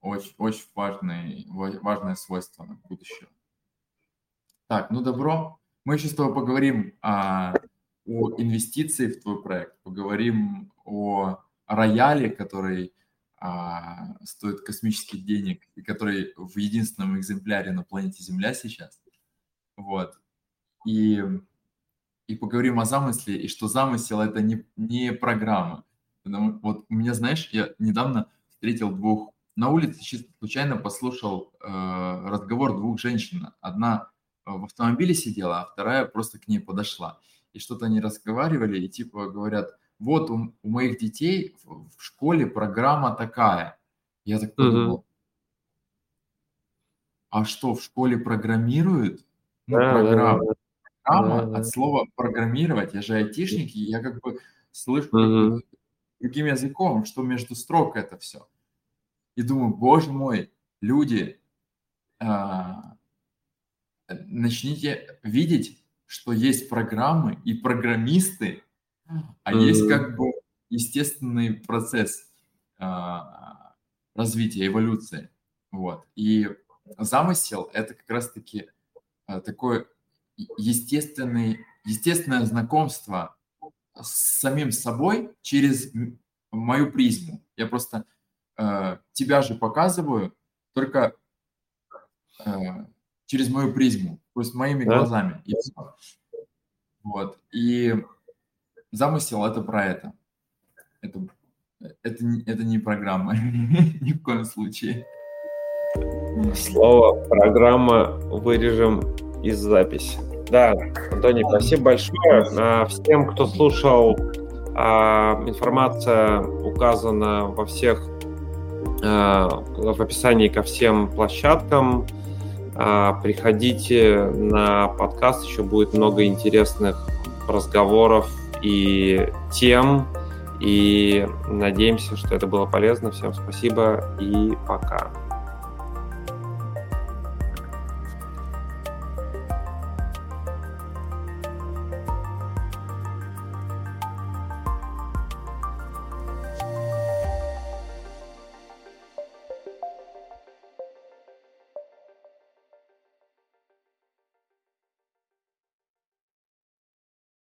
Очень, очень важный, важное свойство будущего. Так, ну добро. Мы еще с тобой поговорим а, о инвестиции в твой проект, поговорим о рояле, который а, стоит космических денег и который в единственном экземпляре на планете Земля сейчас. Вот. И, и поговорим о замысле, и что замысел это не, не программа. Потому, вот у меня, знаешь, я недавно встретил двух на улице, чисто случайно послушал э, разговор двух женщин. Одна в автомобиле сидела, а вторая просто к ней подошла. И что-то они разговаривали, и типа говорят, вот у, у моих детей в, в школе программа такая. Я так подумал, а что, в школе программируют? Ну, да, программа. Да, да. Программа да, от слова программировать. Я же айтишник, и я как бы слышу угу. другим языком, что между строк это все. И думаю, боже мой, люди, а, начните видеть, что есть программы и программисты, а mm есть как бы естественный процесс а, развития, эволюции. Вот. И замысел – это как раз-таки а, такое естественный, естественное знакомство с самим собой через мою призму. Я просто э, тебя же показываю, только э, через мою призму, то есть моими да? глазами. И Вот. И замысел это про это. Это, это, это не программа, ни в коем случае. Слово программа вырежем из записи. Да, Антоний, спасибо большое. А, всем, кто слушал, а, информация указана во всех а, в описании ко всем площадкам. Приходите на подкаст, еще будет много интересных разговоров и тем. И надеемся, что это было полезно. Всем спасибо и пока.